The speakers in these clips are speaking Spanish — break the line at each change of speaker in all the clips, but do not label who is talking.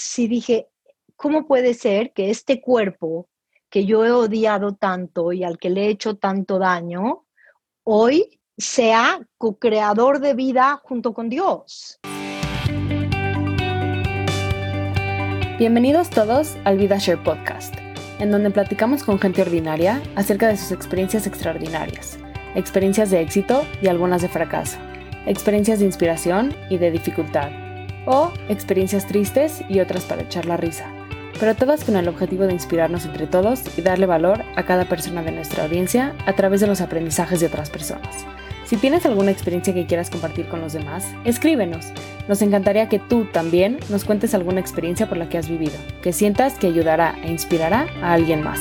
sí dije, ¿cómo puede ser que este cuerpo que yo he odiado tanto y al que le he hecho tanto daño, hoy sea co-creador de vida junto con Dios?
Bienvenidos todos al VidaShare Podcast, en donde platicamos con gente ordinaria acerca de sus experiencias extraordinarias, experiencias de éxito y algunas de fracaso, experiencias de inspiración y de dificultad, o experiencias tristes y otras para echar la risa, pero todas con el objetivo de inspirarnos entre todos y darle valor a cada persona de nuestra audiencia a través de los aprendizajes de otras personas. Si tienes alguna experiencia que quieras compartir con los demás, escríbenos. Nos encantaría que tú también nos cuentes alguna experiencia por la que has vivido, que sientas que ayudará e inspirará a alguien más.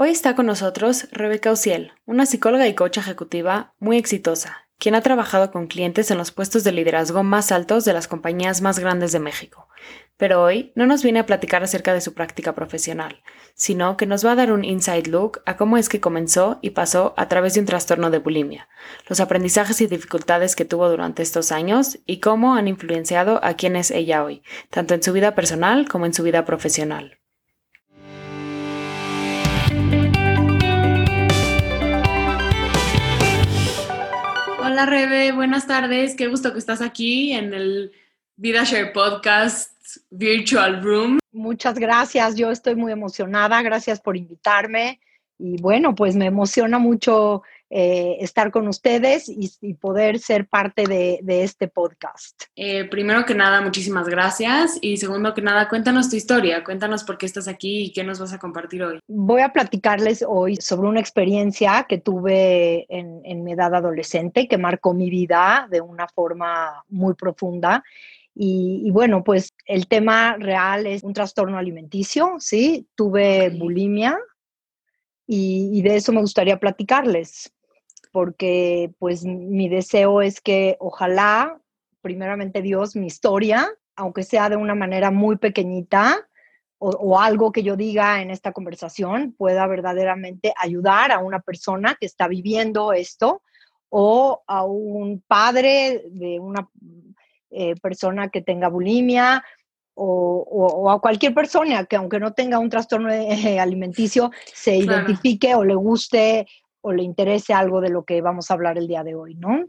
Hoy está con nosotros Rebeca Uciel, una psicóloga y coach ejecutiva muy exitosa, quien ha trabajado con clientes en los puestos de liderazgo más altos de las compañías más grandes de México. Pero hoy no nos viene a platicar acerca de su práctica profesional, sino que nos va a dar un inside look a cómo es que comenzó y pasó a través de un trastorno de bulimia, los aprendizajes y dificultades que tuvo durante estos años y cómo han influenciado a quién es ella hoy, tanto en su vida personal como en su vida profesional. Hola Rebe, buenas tardes. Qué gusto que estás aquí en el VidaShare Podcast Virtual Room.
Muchas gracias, yo estoy muy emocionada, gracias por invitarme y bueno, pues me emociona mucho eh, estar con ustedes y, poder ser parte de, este podcast.
Eh, primero que nada, muchísimas gracias. Y segundo que nada, cuéntanos tu historia, cuéntanos por qué estás aquí y qué nos vas a compartir hoy.
Voy a platicarles hoy sobre una experiencia que tuve en, mi edad adolescente que marcó mi vida de una forma muy profunda. Y, bueno, pues el tema real es un trastorno alimenticio, ¿sí? Tuve bulimia y, y, de eso me gustaría platicarles porque pues mi deseo es que ojalá, primeramente Dios, mi historia, aunque sea de una manera muy pequeñita, o, algo que yo diga en esta conversación pueda verdaderamente ayudar a una persona que está viviendo esto o a un padre de una eh, persona que tenga bulimia o, a cualquier persona que aunque no tenga un trastorno alimenticio se identifique o le guste le interese algo de lo que vamos a hablar el día de hoy, ¿no?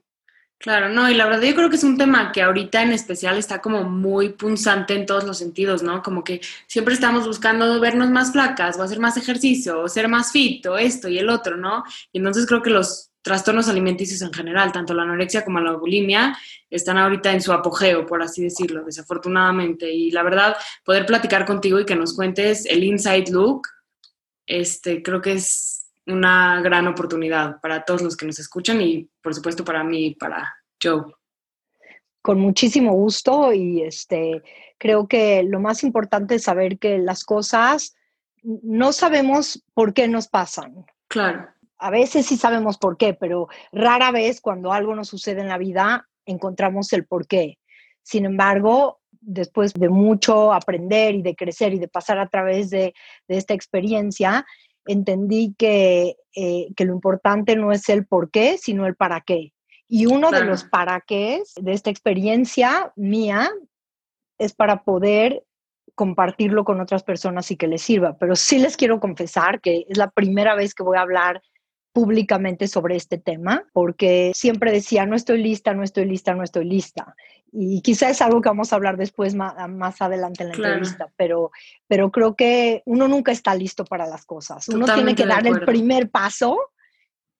Claro, no, y la verdad yo creo que es un tema que ahorita en especial está como muy punzante en todos los sentidos, ¿no? Como que siempre estamos buscando vernos más flacas o hacer más ejercicio o ser más fit o esto y el otro, ¿no? Y entonces creo que los trastornos alimenticios en general, tanto la anorexia como la bulimia, están ahorita en su apogeo, por así decirlo, desafortunadamente. Y la verdad, poder platicar contigo y que nos cuentes el inside look, este, creo que es una gran oportunidad para todos los que nos escuchan y por supuesto para mí y para Joe.
Con muchísimo gusto y este creo que lo más importante es saber que las cosas no sabemos por qué nos pasan.
Claro.
A veces sí sabemos por qué, pero rara vez cuando algo nos sucede en la vida encontramos el por qué. Sin embargo, después de mucho aprender y de crecer y de pasar a través de, de esta experiencia, entendí que, eh, que lo importante no es el por qué, sino el para qué. Y uno de los para qué de esta experiencia mía es para poder compartirlo con otras personas y que les sirva. Pero sí les quiero confesar que es la primera vez que voy a hablar públicamente sobre este tema, porque siempre decía, no estoy lista, no estoy lista, no estoy lista. Y quizás es algo que vamos a hablar después, más, adelante en la entrevista, pero, pero creo que uno nunca está listo para las cosas. Uno tiene que dar el primer paso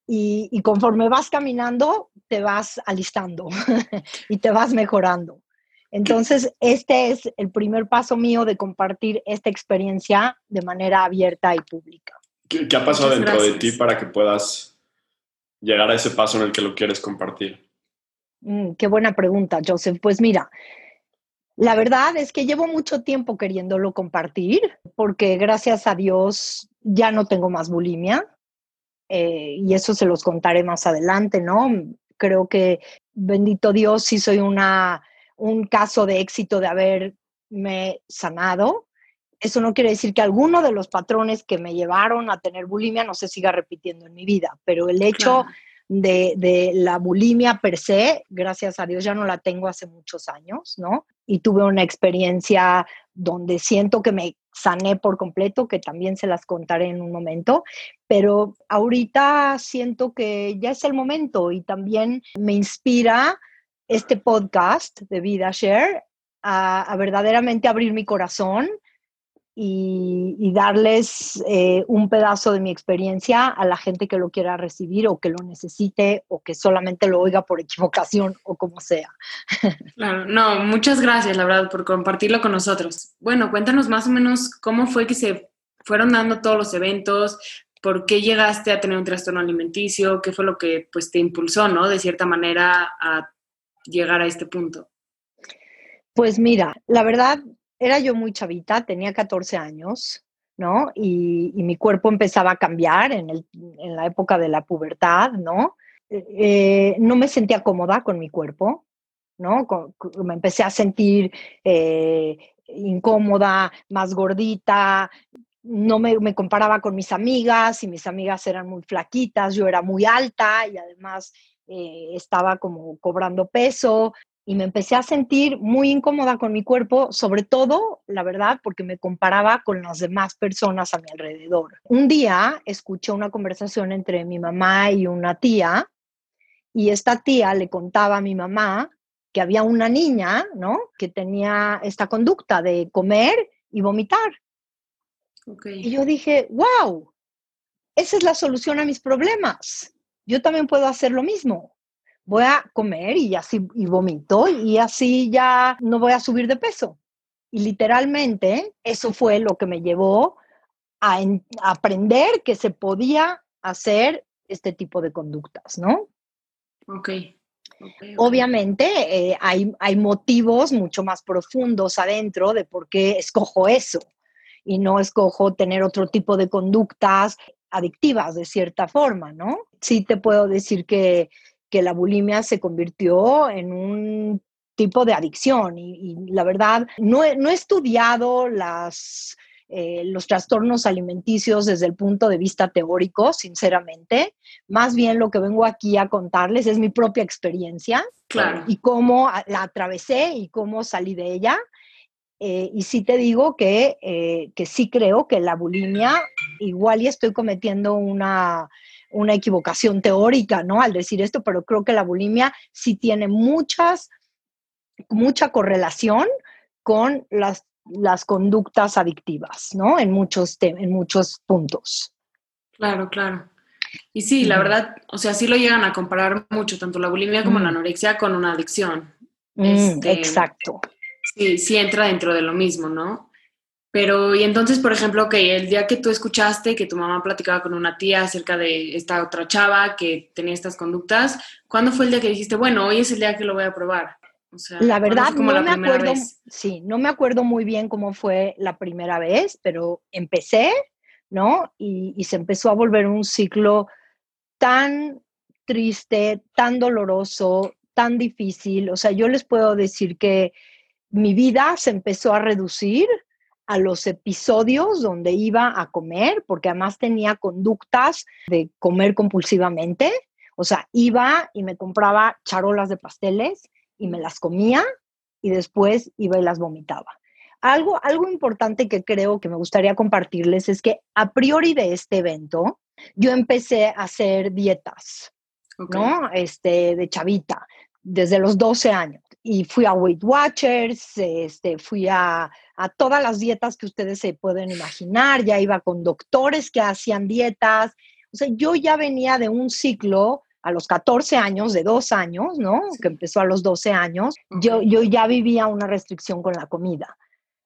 y, y, conforme vas caminando, te vas alistando y te vas mejorando. Entonces, este es el primer paso mío de compartir esta experiencia de manera abierta y pública.
¿Qué, ha pasado dentro de ti para que puedas llegar a ese paso en el que lo quieres compartir?
Mm, qué buena pregunta, Joseph. Pues mira, la verdad es que llevo mucho tiempo queriéndolo compartir porque gracias a Dios ya no tengo más bulimia eh, y eso se los contaré más adelante, ¿no? Creo que bendito Dios sí soy una, un caso de éxito de haberme sanado eso no quiere decir que alguno de los patrones que me llevaron a tener bulimia no se siga repitiendo en mi vida, pero el hecho de, de, la bulimia per se, gracias a Dios ya no la tengo hace muchos años, ¿no? Y tuve una experiencia donde siento que me sané por completo, que también se las contaré en un momento, pero ahorita siento que ya es el momento y también me inspira este podcast de Vida Share a, verdaderamente abrir mi corazón y, darles eh, un pedazo de mi experiencia a la gente que lo quiera recibir o que lo necesite o que solamente lo oiga por equivocación o como sea.
Claro, no, muchas gracias, la verdad, por compartirlo con nosotros. Bueno, cuéntanos más o menos cómo fue que se fueron dando todos los eventos, por qué llegaste a tener un trastorno alimenticio, qué fue lo que pues te impulsó, ¿no? De cierta manera a llegar a este punto.
Pues mira, la verdad, era yo muy chavita, tenía 14 años, ¿no? Y, mi cuerpo empezaba a cambiar en, la época de la pubertad, ¿no? Eh, no me sentía cómoda con mi cuerpo, ¿no? me empecé a sentir eh, incómoda, más gordita, no me, comparaba con mis amigas y mis amigas eran muy flaquitas, yo era muy alta y además eh, estaba como cobrando peso, y me empecé a sentir muy incómoda con mi cuerpo, sobre todo, la verdad, porque me comparaba con las demás personas a mi alrededor. Un día escuché una conversación entre mi mamá y una tía y esta tía le contaba a mi mamá que había una niña, ¿no? Que tenía esta conducta de comer y vomitar. Y yo dije, wow, esa es la solución a mis problemas. Yo también puedo hacer lo mismo voy a comer y así y vomito y así ya no voy a subir de peso. Y literalmente eso fue lo que me llevó a, aprender que se podía hacer este tipo de conductas, ¿no?
Ok.
Obviamente eh, hay, hay motivos mucho más profundos adentro de por qué escojo eso y no escojo tener otro tipo de conductas adictivas de cierta forma, ¿no? Sí te puedo decir que que la bulimia se convirtió en un tipo de adicción y, la verdad no he, no he estudiado las, eh, los trastornos alimenticios desde el punto de vista teórico, sinceramente. Más bien lo que vengo aquí a contarles es mi propia experiencia
claro.
y cómo la atravesé y cómo salí de ella. Eh, y sí te digo que, eh, que sí creo que la bulimia, igual y estoy cometiendo una una equivocación teórica, ¿no? Al decir esto, pero creo que la bulimia sí tiene muchas, mucha correlación con las, las conductas adictivas, ¿no? En muchos, en muchos puntos.
Claro, claro. Y sí, la verdad, o sea, sí lo llegan a comparar mucho, tanto la bulimia como la anorexia con una adicción.
Mm, este, exacto.
Sí, sí entra dentro de lo mismo, ¿no? Pero, y entonces, por ejemplo, que el día que tú escuchaste que tu mamá platicaba con una tía acerca de esta otra chava que tenía estas conductas, ¿cuándo fue el día que dijiste, bueno, hoy es el día que lo voy a probar?
la verdad, no me acuerdo, sí, no me acuerdo muy bien cómo fue la primera vez, pero empecé, ¿no? Y, y se empezó a volver un ciclo tan triste, tan doloroso, tan difícil. O sea, yo les puedo decir que mi vida se empezó a reducir a los episodios donde iba a comer, porque además tenía conductas de comer compulsivamente. O sea, iba y me compraba charolas de pasteles y me las comía y después iba y las vomitaba. Algo, algo importante que creo que me gustaría compartirles es que a priori de este evento, yo empecé a hacer dietas, ¿no? Este, de chavita, desde los 12 años y fui a Weight Watchers, este, fui a, a, todas las dietas que ustedes se pueden imaginar, ya iba con doctores que hacían dietas, o sea, yo ya venía de un ciclo a los 14 años, de dos años, ¿no? Que empezó a los 12 años, yo, yo ya vivía una restricción con la comida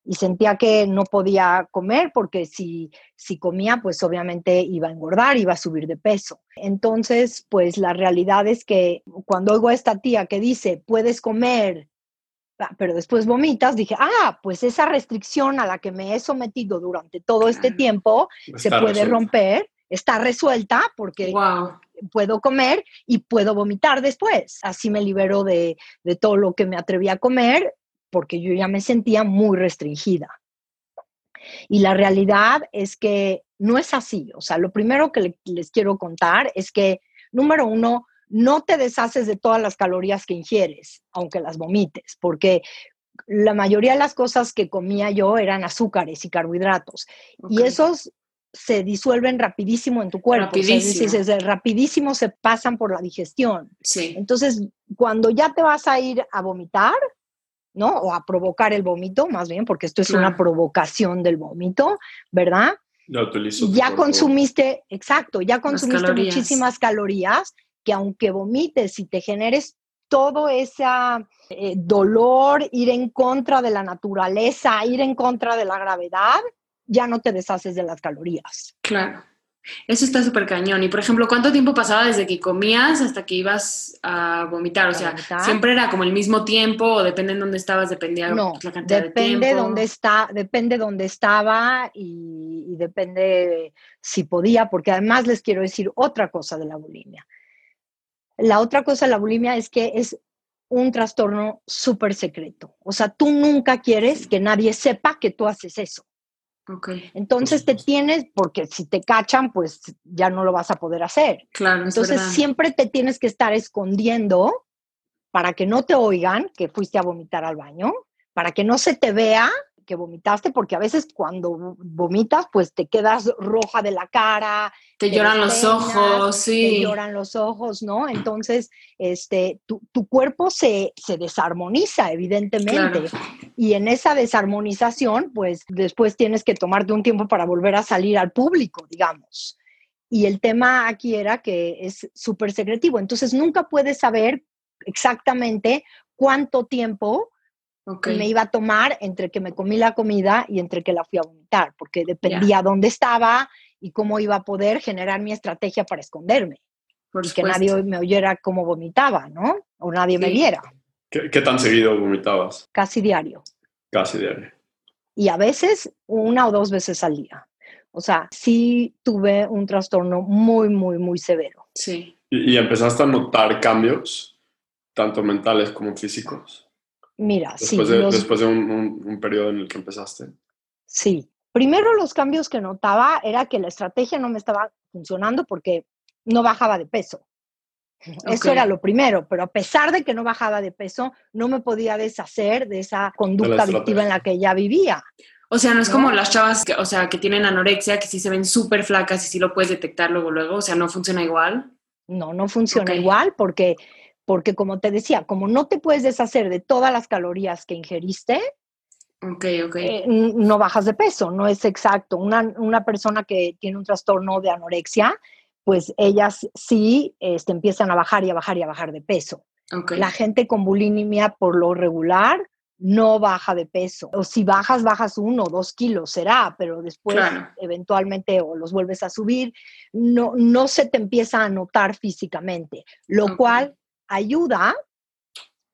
y sentía que no podía comer porque si, si comía, pues obviamente iba a engordar, iba a subir de peso. Entonces, pues la realidad es que cuando oigo a esta tía que dice, puedes comer, ah, pero después vomitas, dije, ah, pues esa restricción a la que me he sometido durante todo este tiempo se puede romper, está resuelta porque puedo comer y puedo vomitar después. Así me libero de, de todo lo que me atreví a comer porque yo ya me sentía muy restringida. Y la realidad es que no es así. O sea, lo primero que les quiero contar es que, número uno, no te deshaces de todas las calorías que ingieres, aunque las vomites, porque la mayoría de las cosas que comía yo eran azúcares y carbohidratos. Y esos se disuelven rapidísimo en tu cuerpo. Rapidísimo. rapidísimo se pasan por la digestión.
Sí.
Entonces, cuando ya te vas a ir a vomitar, ¿no? O a provocar el vómito, más bien, porque esto es una provocación del vómito, ¿verdad? ya consumiste, exacto, ya consumiste muchísimas calorías que aunque vomites y te generes todo ese eh, dolor, ir en contra de la naturaleza, ir en contra de la gravedad, ya no te deshaces de las calorías.
Claro. Eso está súper cañón. Y por ejemplo, ¿cuánto tiempo pasaba desde que comías hasta que ibas a vomitar? O sea, ¿siempre era como el mismo tiempo o depende en dónde estabas? Dependía
no, la cantidad de tiempo. Depende dónde está, depende dónde estaba y, y depende si podía, porque además les quiero decir otra cosa de la bulimia. La otra cosa de la bulimia es que es un trastorno súper secreto. O sea, tú nunca quieres que nadie sepa que tú haces eso. Entonces te tienes, porque si te cachan, pues ya no lo vas a poder hacer.
Claro.
Entonces siempre te tienes que estar escondiendo para que no te oigan que fuiste a vomitar al baño, para que no se te vea que vomitaste, porque a veces cuando vomitas, pues te quedas roja de la cara.
Te, lloran los ojos, sí.
Te lloran los ojos, ¿no? Entonces, este, tu, cuerpo se, se, desarmoniza, evidentemente. Y en esa desarmonización, pues después tienes que tomarte un tiempo para volver a salir al público, digamos. Y el tema aquí era que es súper secretivo. Entonces, nunca puedes saber exactamente cuánto tiempo me iba a tomar entre que me comí la comida y entre que la fui a vomitar, porque dependía dónde estaba y cómo iba a poder generar mi estrategia para esconderme. Por que nadie me oyera cómo vomitaba, ¿no? O nadie me viera.
¿Qué, tan seguido vomitabas?
Casi diario.
Casi diario.
Y a veces una o dos veces al día. O sea, sí tuve un trastorno muy, muy, muy severo.
Sí.
¿Y, y empezaste a notar cambios, tanto mentales como físicos?
Mira,
después
sí.
De, después de un, periodo en el que empezaste.
Sí. Primero los cambios que notaba era que la estrategia no me estaba funcionando porque no bajaba de peso. Eso era lo primero, pero a pesar de que no bajaba de peso, no me podía deshacer de esa conducta adictiva en la que ya vivía.
O sea, no es como las chavas que, o sea, que tienen anorexia, que sí se ven súper flacas y sí lo puedes detectar luego, luego, o sea, no funciona igual.
No, no funciona igual porque porque como te decía, como no te puedes deshacer de todas las calorías que ingeriste,
okay, okay.
Eh, no bajas de peso, no es exacto. Una, persona que tiene un trastorno de anorexia, pues ellas sí este, empiezan a bajar y a bajar y a bajar de peso. La gente con bulimia por lo regular no baja de peso. O si bajas, bajas uno o dos kilos, será, pero después eventualmente o los vuelves a subir, no, no se te empieza a notar físicamente, lo cual ayuda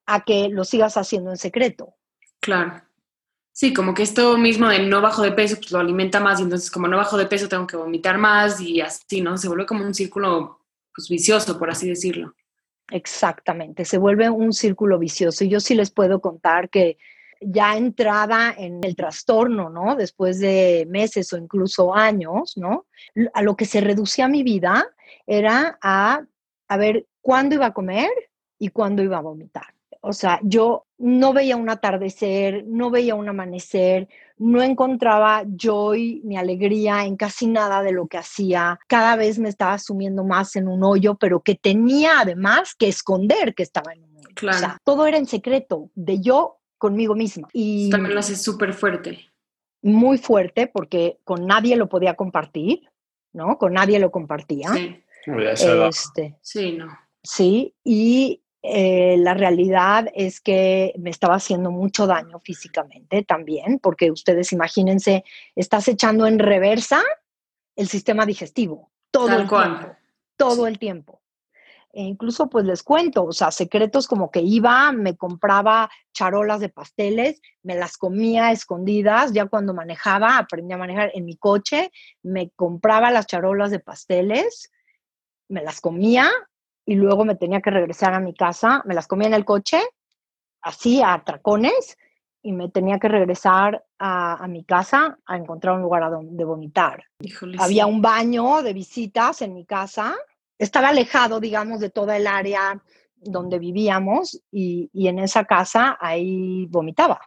a que lo sigas haciendo en secreto.
Claro. Sí, como que esto mismo de no bajo de peso, pues lo alimenta más y entonces como no bajo de peso tengo que vomitar más y así, ¿no? Se vuelve como un círculo pues, vicioso, por así decirlo.
Exactamente, se vuelve un círculo vicioso. Y yo sí les puedo contar que ya entrada en el trastorno, ¿no? Después de meses o incluso años, ¿no? A lo que se reducía mi vida era a, a ver cuándo iba a comer y cuándo iba a vomitar. O sea, yo no veía un atardecer, no veía un amanecer, no encontraba joy ni alegría en casi nada de lo que hacía. Cada vez me estaba sumiendo más en un hoyo, pero que tenía además que esconder que estaba en un hoyo. O sea, todo era en secreto, de yo conmigo misma. Y
también lo hace súper fuerte.
Muy fuerte porque con nadie lo podía compartir, ¿no? Con nadie lo compartía.
Sí.
Este,
sí, no.
Sí, y eh, la realidad es que me estaba haciendo mucho daño físicamente también, porque ustedes imagínense, estás echando en reversa el sistema digestivo todo el tiempo, todo el tiempo. E incluso pues les cuento, o sea, secretos como que iba, me compraba charolas de pasteles, me las comía escondidas, ya cuando manejaba, aprendí a manejar en mi coche, me compraba las charolas de pasteles, me las comía, y luego me tenía que regresar a mi casa, me las comía en el coche, así a tracones, y me tenía que regresar a, mi casa a encontrar un lugar a donde vomitar. Había un baño de visitas en mi casa, estaba alejado, digamos, de toda el área donde vivíamos y, y en esa casa ahí vomitaba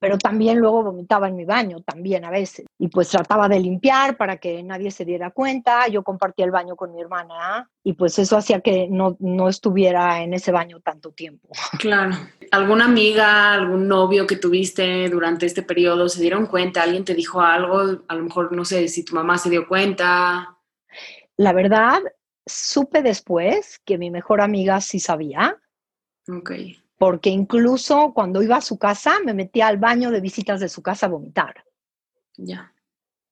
pero también luego vomitaba en mi baño, también a veces. Y pues trataba de limpiar para que nadie se diera cuenta. Yo compartía el baño con mi hermana y pues eso hacía que no, no estuviera en ese baño tanto tiempo.
Claro. ¿Alguna amiga, algún novio que tuviste durante este periodo se dieron cuenta? ¿Alguien te dijo algo? A lo mejor no sé si tu mamá se dio cuenta.
La verdad, supe después que mi mejor amiga sí sabía.
Ok
porque incluso cuando iba a su casa me metía al baño de visitas de su casa a vomitar.
Ya.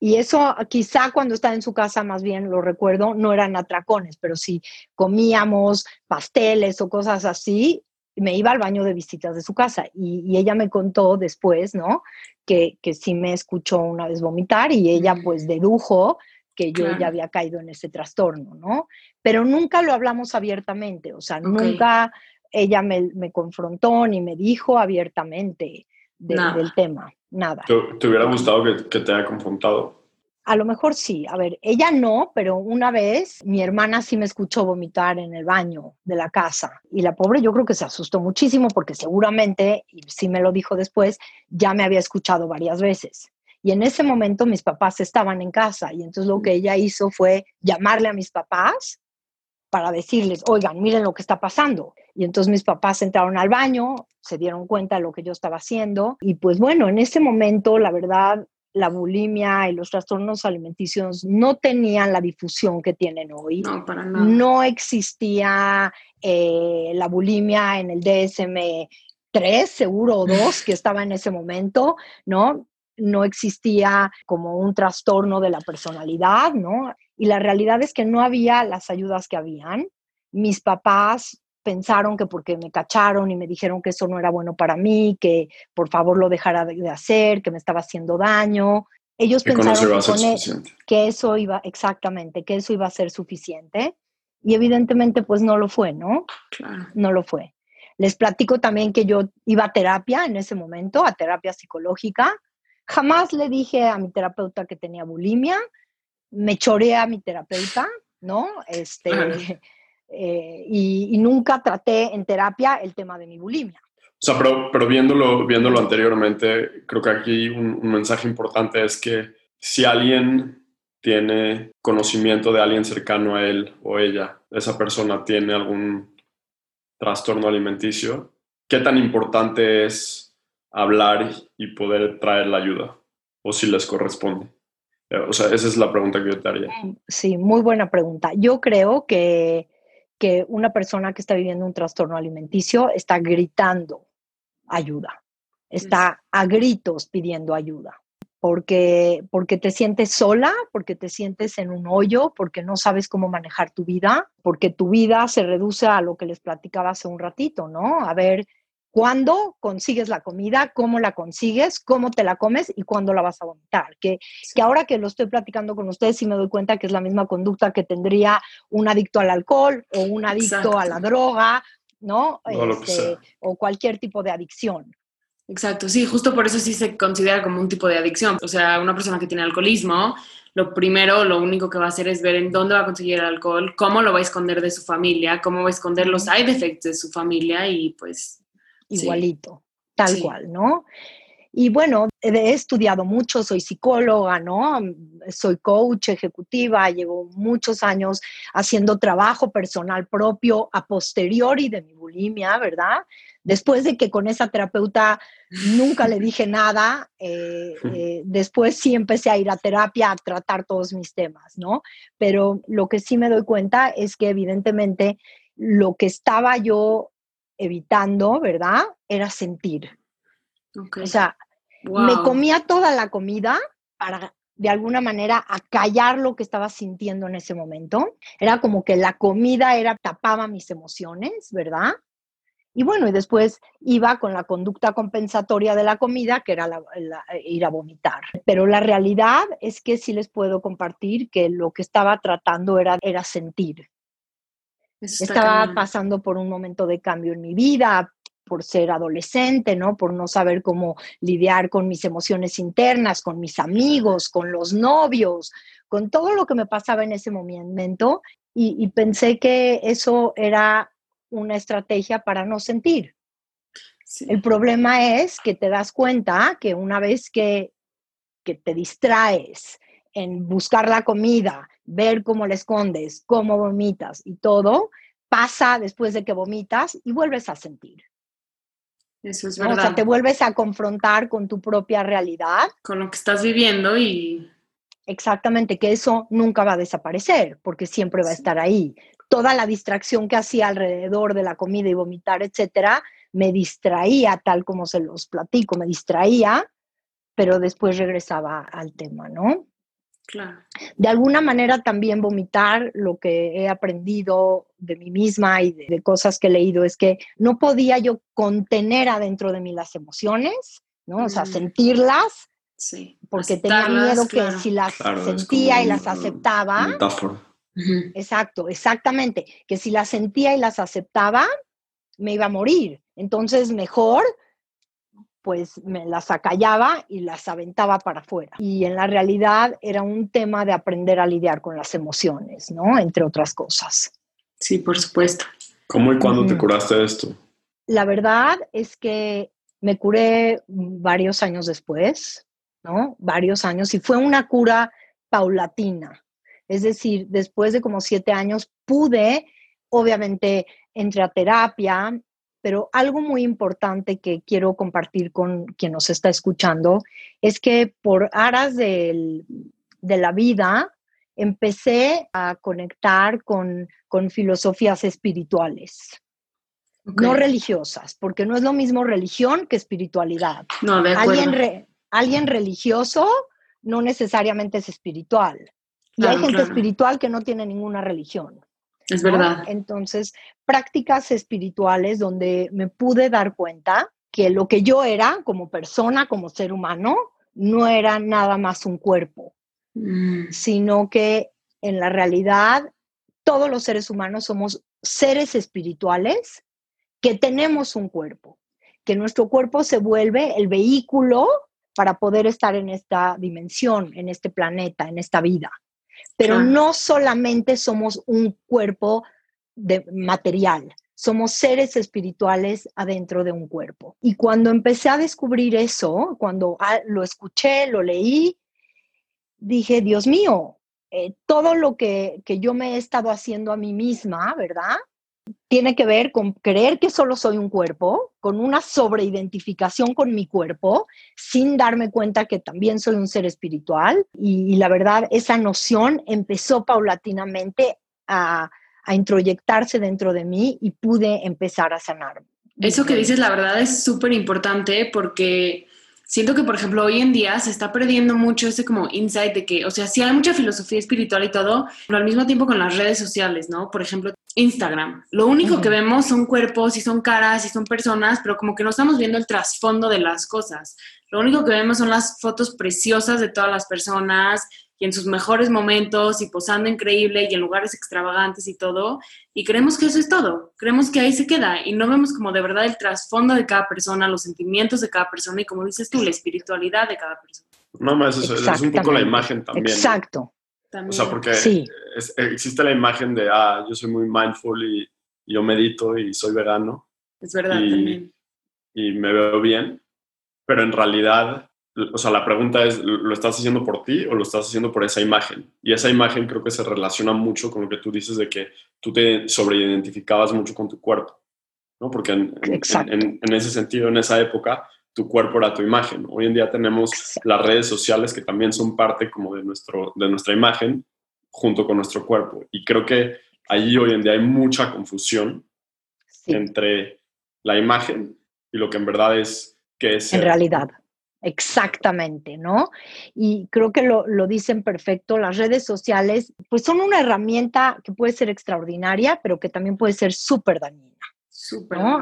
Y eso quizá cuando estaba en su casa, más bien lo recuerdo, no eran atracones, pero si comíamos pasteles o cosas así, me iba al baño de visitas de su casa. Y, ella me contó después, ¿no? Que, que, sí me escuchó una vez vomitar y ella pues dedujo que yo ya había caído en ese trastorno, ¿no? Pero nunca lo hablamos abiertamente, o sea, nunca ella me, confrontó ni me dijo abiertamente del tema, nada.
¿Te, hubiera gustado que, te haya confrontado?
A lo mejor sí, a ver, ella no, pero una vez mi hermana sí me escuchó vomitar en el baño de la casa y la pobre yo creo que se asustó muchísimo porque seguramente, y sí me lo dijo después, ya me había escuchado varias veces. Y en ese momento mis papás estaban en casa y entonces lo que ella hizo fue llamarle a mis papás para decirles, oigan, miren lo que está pasando. Y entonces mis papás entraron al baño, se dieron cuenta de lo que yo estaba haciendo. Y pues bueno, en ese momento, la verdad, la bulimia y los trastornos alimenticios no tenían la difusión que tienen hoy.
No, para nada.
No existía eh, la bulimia en el DSM 3, seguro, o 2, que estaba en ese momento, ¿no? No existía como un trastorno de la personalidad, ¿no? Y la realidad es que no había las ayudas que habían. Mis papás pensaron que porque me cacharon y me dijeron que eso no era bueno para mí, que por favor lo dejara de hacer, que me estaba haciendo daño. Ellos pensaron que, e que, eso iba, exactamente, que eso iba a ser suficiente. Y evidentemente pues no lo fue, ¿no?
Claro.
No lo fue. Les platico también que yo iba a terapia en ese momento, a terapia psicológica. Jamás le dije a mi terapeuta que tenía bulimia, me choreé a mi terapeuta, ¿no? Este, eh, y, nunca traté en terapia el tema de mi bulimia.
O sea, pero, pero viéndolo, viéndolo anteriormente, creo que aquí un, mensaje importante es que si alguien tiene conocimiento de alguien cercano a él o ella, esa persona tiene algún trastorno alimenticio, ¿qué tan importante es hablar y poder traer la ayuda? O si les corresponde. O sea, esa es la pregunta que yo te haría.
Mm, sí, muy buena pregunta. Yo creo que, que una persona que está viviendo un trastorno alimenticio está gritando ayuda, está a gritos pidiendo ayuda, porque, porque te sientes sola, porque te sientes en un hoyo, porque no sabes cómo manejar tu vida, porque tu vida se reduce a lo que les platicaba hace un ratito, ¿no? A ver cuándo consigues la comida, cómo la consigues, cómo te la comes y cuándo la vas a vomitar. Que, que ahora que lo estoy platicando con ustedes, sí me doy cuenta que es la misma conducta que tendría un adicto al alcohol o un adicto a la droga, ¿no? Este, o cualquier tipo de adicción.
Exacto, sí, justo por eso sí se considera como un tipo de adicción. O sea, una persona que tiene alcoholismo, lo primero, lo único que va a hacer es ver en dónde va a conseguir el alcohol, cómo lo va a esconder de su familia, cómo va a esconder los side effects de su familia y pues
igualito, tal cual, ¿no? Y bueno, he estudiado mucho, soy psicóloga, ¿no? Soy coach ejecutiva, llevo muchos años haciendo trabajo personal propio a posteriori de mi bulimia, ¿verdad? Después de que con esa terapeuta nunca le dije nada, eh, eh, después sí empecé a ir a terapia a tratar todos mis temas, ¿no? Pero lo que sí me doy cuenta es que evidentemente lo que estaba yo evitando, ¿verdad? Era sentir. O sea, me comía toda la comida para de alguna manera acallar lo que estaba sintiendo en ese momento. Era como que la comida era tapaba mis emociones, ¿verdad? Y bueno, y después iba con la conducta compensatoria de la comida, que era ir a vomitar. Pero la realidad es que sí les puedo compartir que lo que estaba tratando era, era sentir. Estaba pasando por un momento de cambio en mi vida, por ser adolescente, ¿no? Por no saber cómo lidiar con mis emociones internas, con mis amigos, con los novios, con todo lo que me pasaba en ese momento. Y, pensé que eso era una estrategia para no sentir. El problema es que te das cuenta que una vez que, que te distraes en buscar la comida, ver cómo la escondes, cómo vomitas y todo, pasa después de que vomitas y vuelves a sentir.
Eso es verdad. O
sea, te vuelves a confrontar con tu propia realidad.
Con lo que estás viviendo y...
Exactamente, que eso nunca va a desaparecer, porque siempre va a estar ahí. Toda la distracción que hacía alrededor de la comida y vomitar, etcétera, me distraía, tal como se los platico, me distraía, pero después regresaba al tema, ¿no? De alguna manera también vomitar lo que he aprendido de mí misma y de, cosas que he leído es que no podía yo contener adentro de mí las emociones, ¿no? O sea, mm. sentirlas,
sí.
porque tenía miedo que si las sentía y las aceptaba, exacto, exactamente, que si las sentía y las aceptaba, me iba a morir. Entonces, mejor pues me las acallaba y las aventaba para afuera. Y en la realidad era un tema de aprender a lidiar con las emociones, ¿no? Entre otras cosas.
Sí, por supuesto.
¿Cómo y cuándo te curaste de esto?
La verdad es que me curé varios años después, ¿no? Varios años y fue una cura paulatina. Es decir, después de como siete años pude, obviamente, entre a terapia, pero algo muy importante que quiero compartir con quien nos está escuchando es que por aras de la vida empecé a conectar con, filosofías espirituales. No religiosas, porque no es lo mismo religión que espiritualidad.
No, de
Alguien, alguien religioso no necesariamente es espiritual. Y hay gente espiritual que no tiene ninguna religión.
Es verdad.
Entonces, prácticas espirituales donde me pude dar cuenta que lo que yo era como persona, como ser humano, no era nada más un cuerpo, mm. sino que en la realidad todos los seres humanos somos seres espirituales que tenemos un cuerpo, que nuestro cuerpo se vuelve el vehículo para poder estar en esta dimensión, en este planeta, en esta vida pero no solamente somos un cuerpo de material, somos seres espirituales adentro de un cuerpo. Y cuando empecé a descubrir eso, cuando ah, lo escuché, lo leí, dije, Dios mío, eh, todo lo que, que yo me he estado haciendo a mí misma, ¿verdad? Tiene que ver con creer que solo soy un cuerpo, con una sobreidentificación con mi cuerpo, sin darme cuenta que también soy un ser espiritual. Y, la verdad, esa noción empezó paulatinamente a, a introyectarse dentro de mí y pude empezar a sanar.
Eso que dices, la verdad, es súper importante porque siento que, por ejemplo, hoy en día se está perdiendo mucho ese como insight de que, o sea, sí hay mucha filosofía espiritual y todo, pero al mismo tiempo con las redes sociales, ¿no? Por ejemplo, Instagram. Lo único que vemos son cuerpos y son caras y son personas, pero como que no estamos viendo el trasfondo de las cosas. Lo único que vemos son las fotos preciosas de todas las personas y en sus mejores momentos y posando increíble y en lugares extravagantes y todo. Y creemos que eso es todo. Creemos que ahí se queda y no vemos como de verdad el trasfondo de cada persona, los sentimientos de cada persona y como dices tú, la espiritualidad de cada persona.
No, más eso es un poco la imagen también.
Exacto.
O sea, porque existe la imagen de, ah, yo soy muy mindful y, yo medito y soy vegano.
Es verdad, y, también.
Y me veo bien, pero en realidad, o sea, la pregunta es, ¿lo estás haciendo por ti o lo estás haciendo por esa imagen? Y esa imagen creo que se relaciona mucho con lo que tú dices de que tú te sobreidentificabas mucho con tu cuerpo, ¿no? Porque en, en ese sentido, en esa época, tu cuerpo era tu imagen. Hoy en día tenemos las redes sociales que también son parte como de, nuestro, de nuestra imagen junto con nuestro cuerpo. Y creo que allí hoy en día hay mucha confusión entre la imagen y lo que en verdad es que es...
En realidad, exactamente, ¿no? Y creo que lo, lo dicen perfecto, las redes sociales pues son una herramienta que puede ser extraordinaria, pero que también puede ser súper dañina.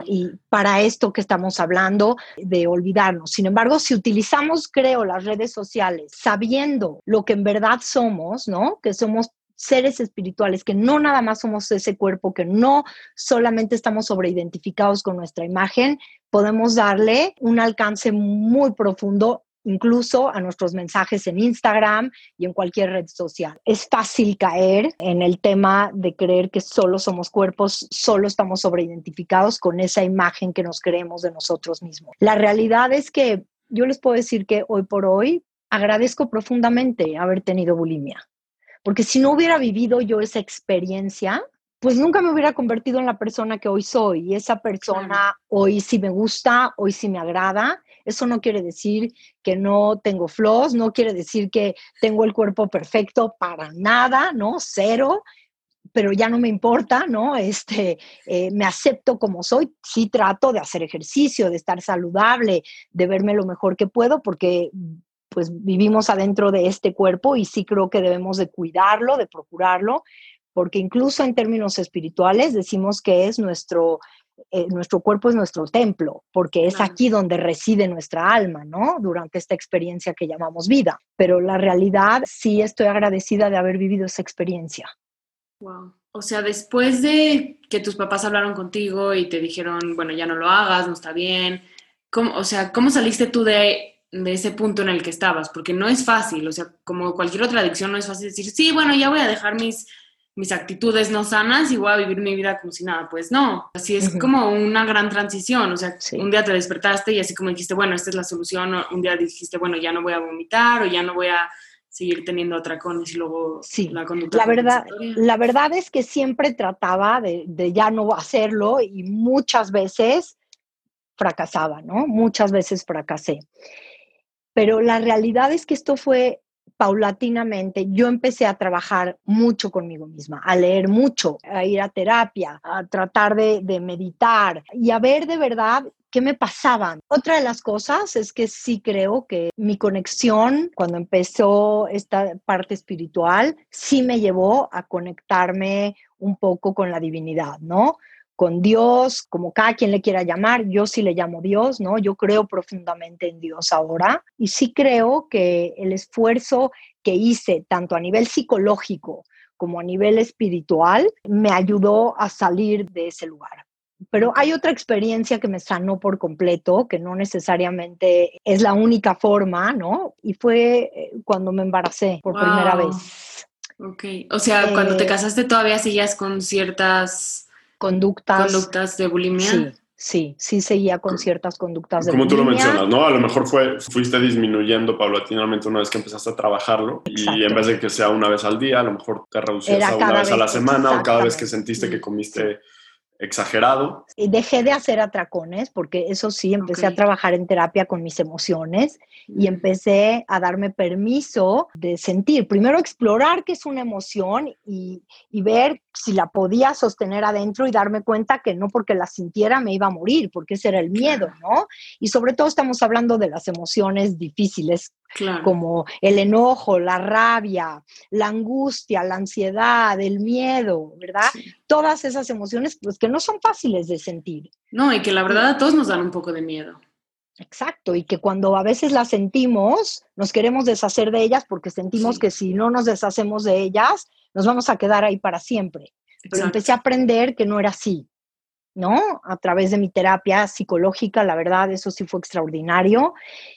Y para esto que estamos hablando de olvidarnos. Sin embargo, si utilizamos, creo, las redes sociales sabiendo lo que en verdad somos, ¿no? Que somos seres espirituales, que no nada más somos ese cuerpo, que no solamente estamos sobreidentificados con nuestra imagen, podemos darle un alcance muy profundo incluso a nuestros mensajes en Instagram y en cualquier red social. Es fácil caer en el tema de creer que solo somos cuerpos, solo estamos sobreidentificados con esa imagen que nos creemos de nosotros mismos. La realidad es que yo les puedo decir que hoy por hoy agradezco profundamente haber tenido bulimia, porque si no hubiera vivido yo esa experiencia, pues nunca me hubiera convertido en la persona que hoy soy. Y esa persona hoy sí me gusta, hoy sí me agrada. Eso no quiere decir que no tengo flaws, no quiere decir que tengo el cuerpo perfecto para nada, ¿no? Cero pero ya no me importa, ¿no? Este, eh, me acepto como soy, sí trato de hacer ejercicio, de estar saludable, de verme lo mejor que puedo, porque pues vivimos adentro de este cuerpo y sí creo que debemos de cuidarlo, de procurarlo, porque incluso en términos espirituales decimos que es nuestro, eh, nuestro cuerpo es nuestro templo, porque es aquí donde reside nuestra alma, ¿no? Durante esta experiencia que llamamos vida. Pero la realidad, sí estoy agradecida de haber vivido esa experiencia.
Wow. O sea, después de que tus papás hablaron contigo y te dijeron, bueno, ya no lo hagas, no está bien, ¿cómo, o sea, ¿cómo saliste tú de de ese punto en el que estabas, porque no es fácil, o sea, como cualquier otra adicción, no es fácil decir, sí, bueno, ya voy a dejar mis, mis actitudes no sanas y voy a vivir mi vida como si nada. Pues no, así es como una gran transición. O sea, un día te despertaste y así como dijiste, bueno, esta es la solución. un día dijiste, bueno, ya no voy a vomitar o ya no voy a seguir teniendo atracones y luego
sí. la conducta. La verdad, la verdad es que siempre trataba de, de ya no hacerlo y muchas veces fracasaba, ¿no? Muchas veces fracasé. Pero la realidad es que esto fue paulatinamente, yo empecé a trabajar mucho conmigo misma, a leer mucho, a ir a terapia, a tratar de, meditar y a ver de verdad qué me pasaban. Otra de las cosas es que sí creo que mi conexión, cuando empezó esta parte espiritual, sí me llevó a conectarme un poco con la divinidad, ¿no? Con Dios, como cada quien le quiera llamar, yo sí le llamo Dios, ¿no? Yo creo profundamente en Dios ahora y sí creo que el esfuerzo que hice tanto a nivel psicológico como a nivel espiritual me ayudó a salir de ese lugar. Pero hay otra experiencia que me sanó por completo, que no necesariamente es la única forma, ¿no? Y fue eh, cuando me embaracé por primera vez.
Ok, o sea, cuando te eh, casaste todavía seguías con ciertas
conductas.
Conductas de bulimia.
Sí, sí, sí seguía con ciertas conductas de
Como
bulimia.
Como tú lo mencionas, ¿no? A lo mejor fue, fuiste disminuyendo paulatinamente una vez que empezaste a trabajarlo y en vez de que sea una vez al día, a lo mejor te reducías a una vez a la semana o cada vez que sentiste que comiste exagerado.
Y dejé de hacer atracones porque eso sí, empecé a trabajar en terapia con mis emociones y empecé a darme permiso de sentir, primero explorar qué es una emoción y, y, ver si la podía sostener adentro y darme cuenta que no porque la sintiera me iba a morir, porque ese era el miedo, ¿no? Y sobre todo estamos hablando de las emociones difíciles como el enojo, la rabia, la angustia, la ansiedad, el miedo, ¿verdad? Todas esas emociones pues que no son fáciles de sentir.
No, y que la verdad a todos nos dan un poco de miedo.
Exacto, y que cuando a veces las sentimos, nos queremos deshacer de ellas porque sentimos que si no nos deshacemos de ellas, nos vamos a quedar ahí para siempre. Pero empecé a aprender que no era así, ¿no? A través de mi terapia psicológica, la verdad, eso sí fue extraordinario,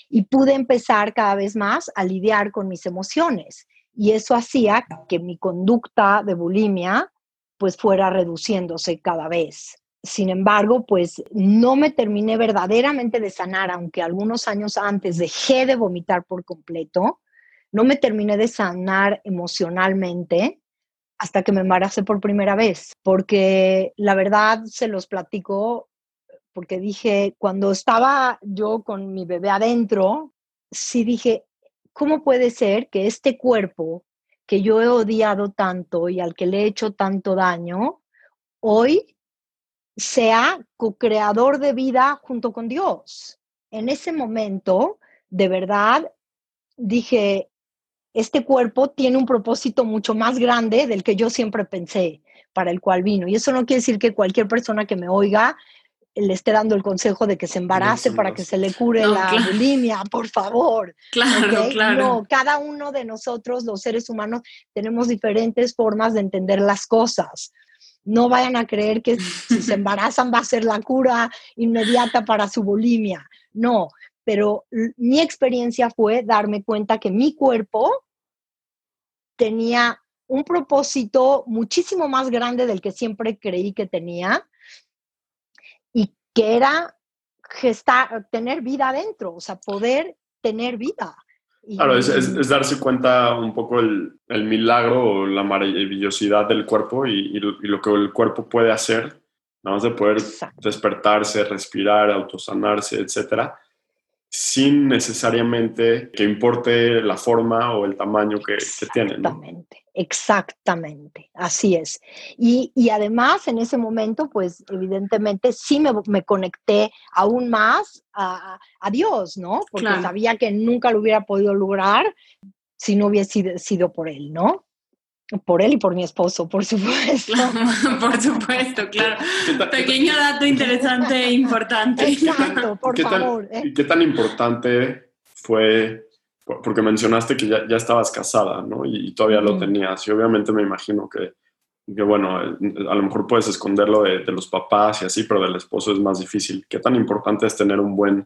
y pude empezar cada vez más a lidiar con mis emociones. Y eso hacía que mi conducta de bulimia pues fuera reduciéndose cada vez. Sin embargo, pues no me terminé verdaderamente de sanar, aunque algunos años antes dejé de vomitar por completo, no me terminé de sanar emocionalmente hasta que me embaracé por primera vez, porque la verdad se los platico, porque dije, cuando estaba yo con mi bebé adentro, sí dije, ¿cómo puede ser que este cuerpo que yo he odiado tanto y al que le he hecho tanto daño, hoy sea co-creador de vida junto con Dios? En ese momento, de verdad, dije, este cuerpo tiene un propósito mucho más grande del que yo siempre pensé para el cual vino. Y eso no quiere decir que cualquier persona que me oiga le esté dando el consejo de que se embarace para que se le cure la bulimia, por favor.
Claro, claro. No,
cada uno de nosotros, los seres humanos, tenemos diferentes formas de entender las cosas. No vayan a creer que si se embarazan va a ser la cura inmediata para su bulimia. No, pero mi experiencia fue darme cuenta que mi cuerpo tenía un propósito muchísimo más grande del que siempre creí que tenía y que era gestar, tener vida adentro, o sea, poder tener vida.
claro, es, darse cuenta un poco el, milagro o la maravillosidad del cuerpo y, lo que el cuerpo puede hacer, nada más de poder despertarse, respirar, autosanarse, etcétera sin necesariamente que importe la forma o el tamaño que, que tiene.
Exactamente, exactamente, así es. Y, y, además en ese momento, pues evidentemente sí me, me conecté aún más a, a, Dios, ¿no? Porque sabía que nunca lo hubiera podido lograr si no hubiese sido por Él, ¿no? Por él y por mi esposo, por supuesto.
por supuesto, claro. Pequeño dato interesante e importante.
Exacto, por favor.
¿Y ¿eh? qué tan importante fue? Porque mencionaste que ya, estabas casada, ¿no? Y, todavía lo tenías. Y obviamente me imagino que, que bueno, a lo mejor puedes esconderlo de, los papás y así, pero del esposo es más difícil. ¿Qué tan importante es tener un buen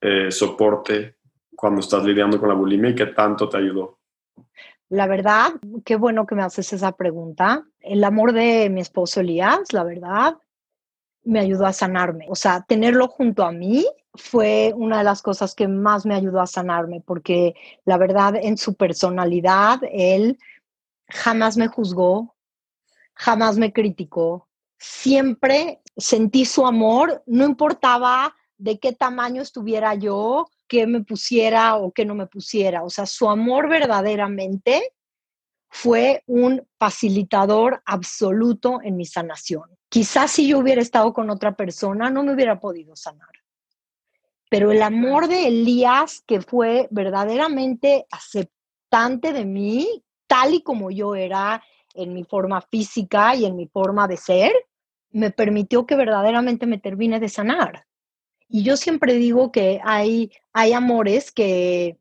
eh, soporte cuando estás lidiando con la bulimia y qué tanto te ayudó?
La verdad, qué bueno que me haces esa pregunta. El amor de mi esposo Elías, la verdad, me ayudó a sanarme. O sea, tenerlo junto a mí fue una de las cosas que más me ayudó a sanarme, porque la verdad, en su personalidad, él jamás me juzgó, jamás me criticó. Siempre sentí su amor, no importaba de qué tamaño estuviera yo, que me pusiera o que no me pusiera. O sea, su amor verdaderamente fue un facilitador absoluto en mi sanación. Quizás si yo hubiera estado con otra persona, no me hubiera podido sanar. Pero el amor de Elías, que fue verdaderamente aceptante de mí, tal y como yo era en mi forma física y en mi forma de ser, me permitió que verdaderamente me termine de sanar. Y yo siempre digo que hay, hay amores que,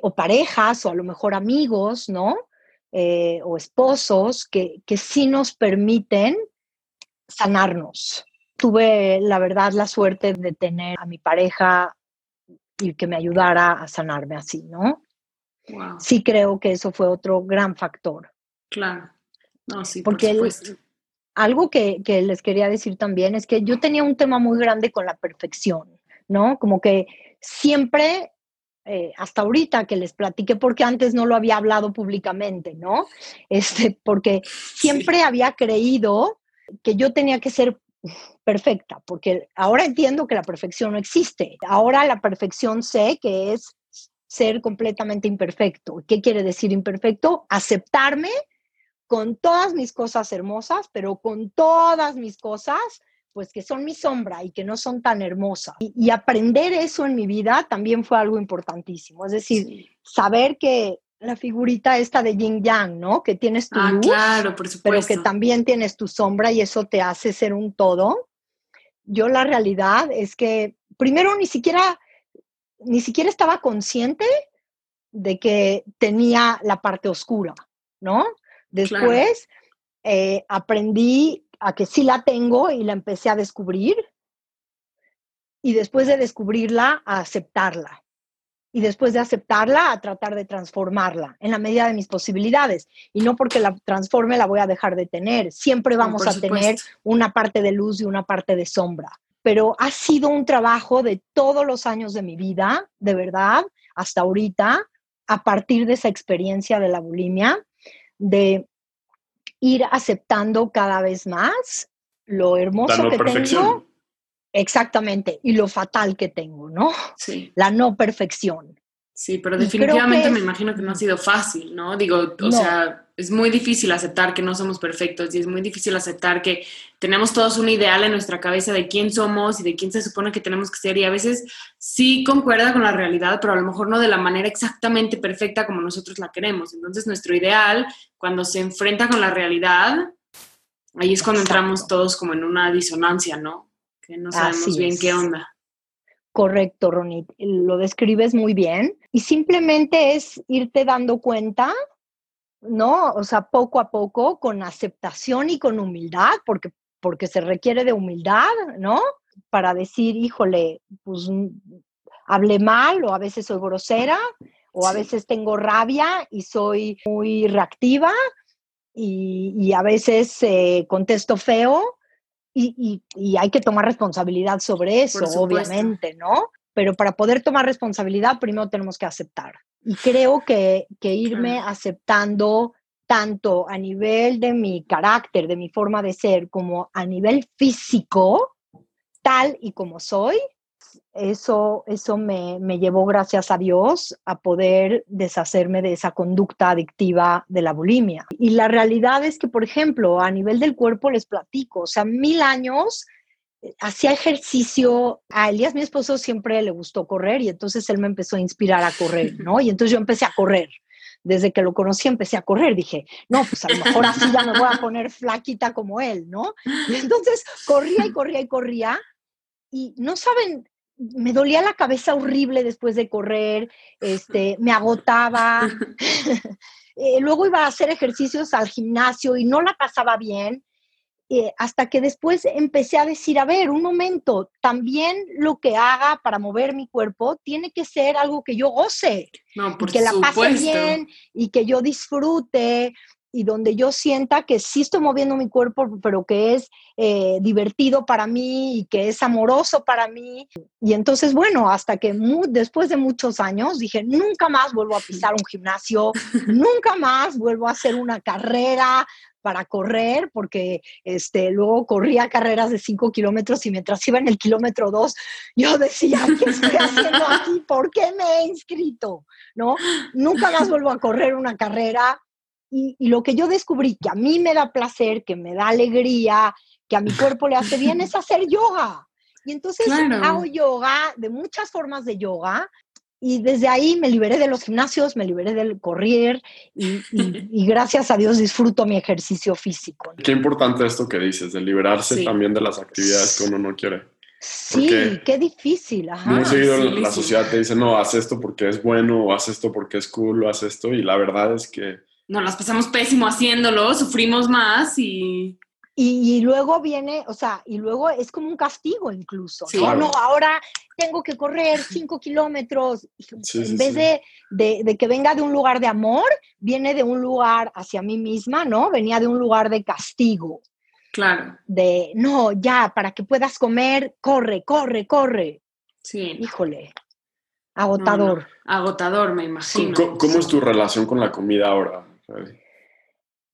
o parejas, o a lo mejor amigos, ¿no? Eh, o esposos que, que sí nos permiten sanarnos. Tuve, la verdad, la suerte de tener a mi pareja y que me ayudara a sanarme así, ¿no? Sí creo que eso fue otro gran factor.
Claro. No, sí,
Porque
por
algo que, les quería decir también es que yo tenía un tema muy grande con la perfección, ¿no? Como que siempre, eh, hasta ahorita que les platiqué, porque antes no lo había hablado públicamente, ¿no? Este, porque siempre había creído que yo tenía que ser perfecta, porque ahora entiendo que la perfección no existe. Ahora la perfección sé que es ser completamente imperfecto. ¿Qué quiere decir imperfecto? Aceptarme con todas mis cosas hermosas, pero con todas mis cosas, pues que son mi sombra y que no son tan hermosas. Y, aprender eso en mi vida también fue algo importantísimo. Es decir, saber que la figurita esta de yin yang, ¿no? Que tienes tu
ah, claro, por supuesto.
pero que también tienes tu sombra y eso te hace ser un todo. Yo la realidad es que primero ni siquiera ni siquiera estaba consciente de que tenía la parte oscura, ¿no? Después eh, aprendí a que sí la tengo y la empecé a descubrir. Y después de descubrirla, a aceptarla. Y después de aceptarla, a tratar de transformarla en la medida de mis posibilidades. Y no porque la transforme la voy a dejar de tener. Siempre vamos a tener una parte de luz y una parte de sombra. Pero ha sido un trabajo de todos los años de mi vida, de verdad, hasta ahorita, a partir de esa experiencia de la bulimia, de ir aceptando cada vez más lo hermoso que tengo. Exactamente, y lo fatal que tengo, ¿no?
Sí.
La no perfección.
Sí, pero definitivamente me imagino que no ha sido fácil, ¿no? Digo, o sea, es muy difícil aceptar que no somos perfectos y es muy difícil aceptar que tenemos todos un ideal en nuestra cabeza de quién somos y de quién se supone que tenemos que ser y a veces sí concuerda con la realidad, pero a lo mejor no de la manera exactamente perfecta como nosotros la queremos. Entonces, nuestro ideal, cuando se enfrenta con la realidad, Ahí es cuando entramos todos como en una disonancia, ¿no? Que no sabemos bien qué onda.
Correcto, Ronit. Lo describes muy bien. Y simplemente es irte dando cuenta, ¿no? O sea, poco a poco, con aceptación y con humildad, porque, porque se requiere de humildad, ¿no? Para decir, híjole, pues hablé mal o a veces soy grosera o a veces tengo rabia y soy muy reactiva y, a veces eh, contesto feo y, hay que tomar responsabilidad sobre eso, obviamente, ¿no? Pero para poder tomar responsabilidad, primero tenemos que aceptar. Y creo que, que irme aceptando tanto a nivel de mi carácter, de mi forma de ser, como a nivel físico, tal y como soy, eso, eso me, me, llevó, gracias a Dios, a poder deshacerme de esa conducta adictiva de la bulimia. Y la realidad es que, por ejemplo, a nivel del cuerpo les platico, o sea, mil años eh, hacía ejercicio, a Elías, mi esposo, siempre le gustó correr y entonces él me empezó a inspirar a correr, ¿no? Y entonces yo empecé a correr. Desde que lo conocí empecé a correr, dije, no, pues a lo mejor así ya me voy a poner flaquita como él, ¿no? Y entonces corría y corría y corría y no saben me dolía la cabeza horrible después de correr, este, me agotaba. Eh, luego iba a hacer ejercicios al gimnasio y no la pasaba bien, eh, hasta que después empecé a decir, a ver, un momento, también lo que haga para mover mi cuerpo tiene que ser algo que yo goce, que la pase bien y que yo disfrute y donde yo sienta que sí estoy moviendo mi cuerpo, pero que es eh, divertido para mí y que es amoroso para mí. Y entonces, bueno, hasta que después de muchos años dije, nunca más vuelvo a pisar un gimnasio, nunca más vuelvo a hacer una carrera para correr, porque este, luego corría carreras de 5 kilómetros y mientras iba en el kilómetro 2, yo decía, ¿qué estoy haciendo aquí? ¿Por qué me he inscrito? ¿No? Nunca más vuelvo a correr una carrera y, lo que yo descubrí que a mí me da placer, que me da alegría, que a mi cuerpo le hace bien, es hacer yoga. Y entonces hago yoga, de muchas formas de yoga, y desde ahí me liberé de los gimnasios, me liberé del correr y, y, gracias a Dios disfruto mi ejercicio físico.
Qué importante esto que dices, de liberarse también de las actividades que uno no quiere.
Sí, qué difícil. Ajá.
Muy seguido la sociedad te dice, no, haz esto porque es bueno, o haz esto porque es cool, o haz esto, y la verdad es que
nos las pasamos pésimo haciéndolo, sufrimos más y...
Y, luego viene, o sea, y luego es como un castigo incluso, ¿no? No, ahora tengo que correr cinco kilómetros. en vez de, de, que venga de un lugar de amor, viene de un lugar hacia mí misma, ¿no? Venía de un lugar de castigo.
Claro.
De, no, ya, para que puedas comer, corre, corre, corre.
Sí.
Híjole, agotador.
Agotador, me imagino.
¿Cómo es tu relación con la comida ahora?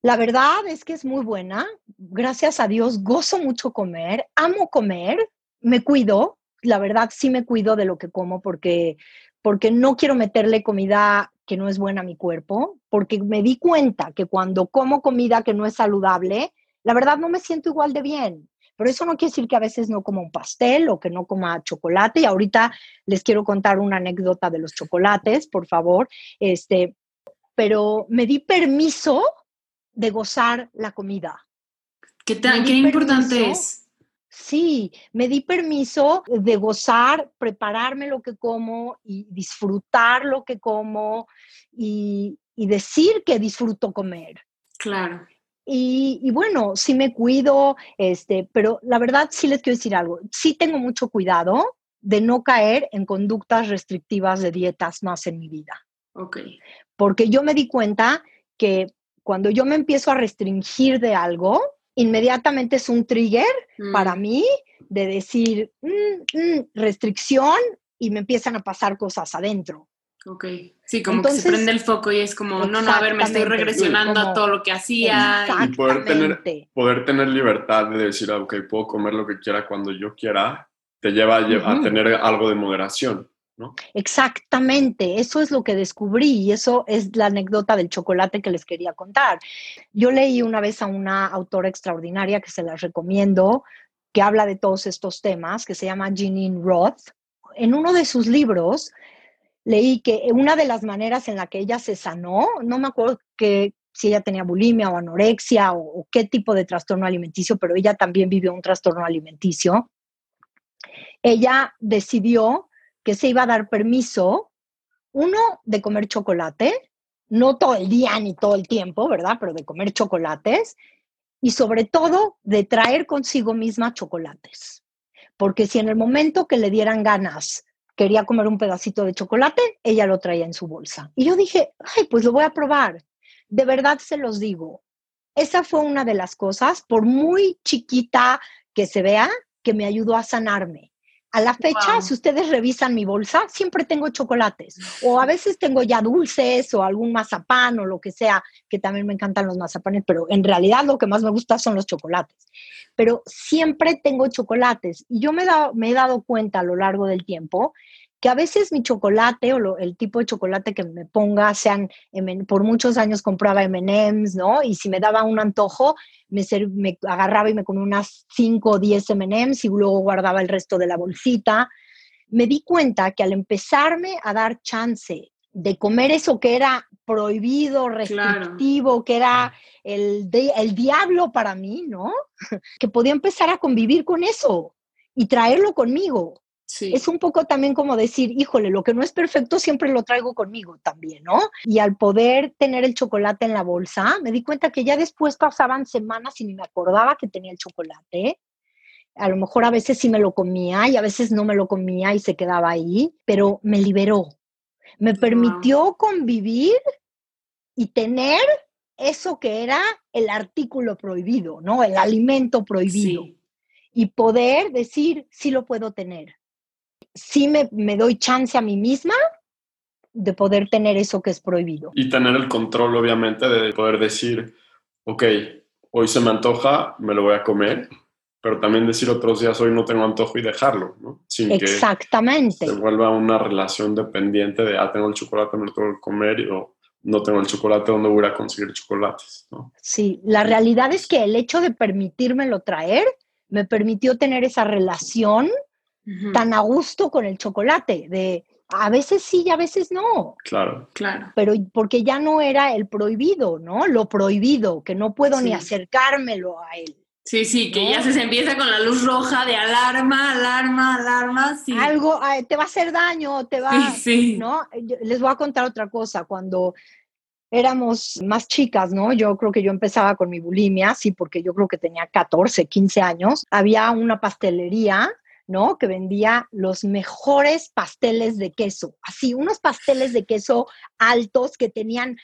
La verdad es que es muy buena. Gracias a Dios gozo mucho comer, amo comer, me cuido. La verdad sí me cuido de lo que como porque porque no quiero meterle comida que no es buena a mi cuerpo, porque me di cuenta que cuando como comida que no es saludable, la verdad no me siento igual de bien. Pero eso no quiere decir que a veces no coma un pastel o que no coma chocolate. Y ahorita les quiero contar una anécdota de los chocolates, por favor. Este, pero me di permiso de gozar la comida.
¿Qué, tan, qué importante es?
Sí, me di permiso de gozar, prepararme lo que como y disfrutar lo que como y, decir que disfruto comer.
Claro.
Y, y, bueno, sí me cuido, este, pero la verdad sí les quiero decir algo. Sí tengo mucho cuidado de no caer en conductas restrictivas de dietas más en mi vida.
Ok
porque yo me di cuenta que cuando yo me empiezo a restringir de algo, inmediatamente es un trigger para mm. mí de decir mm, mm, restricción y me empiezan a pasar cosas adentro.
Ok, sí, como que se prende el foco y es como, no, no, a ver, me estoy regresionando a todo lo que hacía.
Y poder tener, poder tener libertad de decir, ah, ok, puedo comer lo que quiera cuando yo quiera, te lleva a tener algo de moderación.
Exactamente, eso es lo que descubrí y eso es la anécdota del chocolate que les quería contar. Yo leí una vez a una autora extraordinaria que se la recomiendo, que habla de todos estos temas, que se llama Jeanine Roth. En uno de sus libros leí que una de las maneras en la que ella se sanó, no me acuerdo que si ella tenía bulimia o anorexia o, qué tipo de trastorno alimenticio, pero ella también vivió un trastorno alimenticio. Ella decidió que se iba a dar permiso, uno, de comer chocolate, no todo el día ni todo el tiempo, ¿verdad? Pero de comer chocolates y sobre todo de traer consigo misma chocolates. Porque si en el momento que le dieran ganas quería comer un pedacito de chocolate, ella lo traía en su bolsa. Y yo dije, ay, pues lo voy a probar. De verdad se los digo. Esa fue una de las cosas, por muy chiquita que se vea, que me ayudó a sanarme. A la fecha, si ustedes revisan mi bolsa, siempre tengo chocolates. O a veces tengo ya dulces o algún mazapán o lo que sea, que también me encantan los mazapanes, pero en realidad lo que más me gusta son los chocolates. Pero siempre tengo chocolates. Y yo me, me he dado cuenta a lo largo del tiempo que a veces mi chocolate o el tipo de chocolate que me ponga, sean, por muchos años compraba MMs, ¿no? Y si me daba un antojo, me, me agarraba y me comía unas 5 o 10 MMs y luego guardaba el resto de la bolsita. Me di cuenta que al empezarme a dar chance de comer eso que era prohibido, restrictivo, que era el, el diablo para mí, ¿no? que podía empezar a convivir con eso y traerlo conmigo es un poco también como decir, híjole, lo que no es perfecto siempre lo traigo conmigo también, ¿no? Y al poder tener el chocolate en la bolsa, me di cuenta que ya después pasaban semanas y ni me acordaba que tenía el chocolate. A lo mejor a veces sí me lo comía y a veces no me lo comía y se quedaba ahí, pero me liberó. Me permitió convivir y tener eso que era el artículo prohibido, ¿no? El alimento prohibido. Y poder decir, sí lo puedo tener sí me, doy chance a mí misma de poder tener eso que es prohibido.
Y tener el control, obviamente, de poder decir, ok, hoy se me antoja, me lo voy a comer, pero también decir otros días, hoy no tengo antojo y dejarlo, ¿no?
Sin Exactamente.
que se vuelva una relación dependiente de, ah, tengo el chocolate, me lo tengo que comer, o no tengo el chocolate, ¿dónde voy a conseguir chocolates? ¿no?
Sí, la realidad es que el hecho de permitírmelo traer me permitió tener esa relación tan a gusto con el chocolate, de a veces sí y a veces no.
Claro.
Claro.
Pero porque ya no era el prohibido, ¿no? Lo prohibido, que no puedo ni acercármelo a él.
Sí, sí, que ya se empieza con la luz roja de alarma, alarma, alarma, sí.
Algo te va a hacer daño, te va, sí, sí. ¿no? Les voy a contar otra cosa, cuando éramos más chicas, ¿no? Yo creo que yo empezaba con mi bulimia, sí, porque yo creo que tenía 14, 15 años. Había una pastelería ¿no? Que vendía los mejores pasteles de queso, así, unos pasteles de queso altos que tenían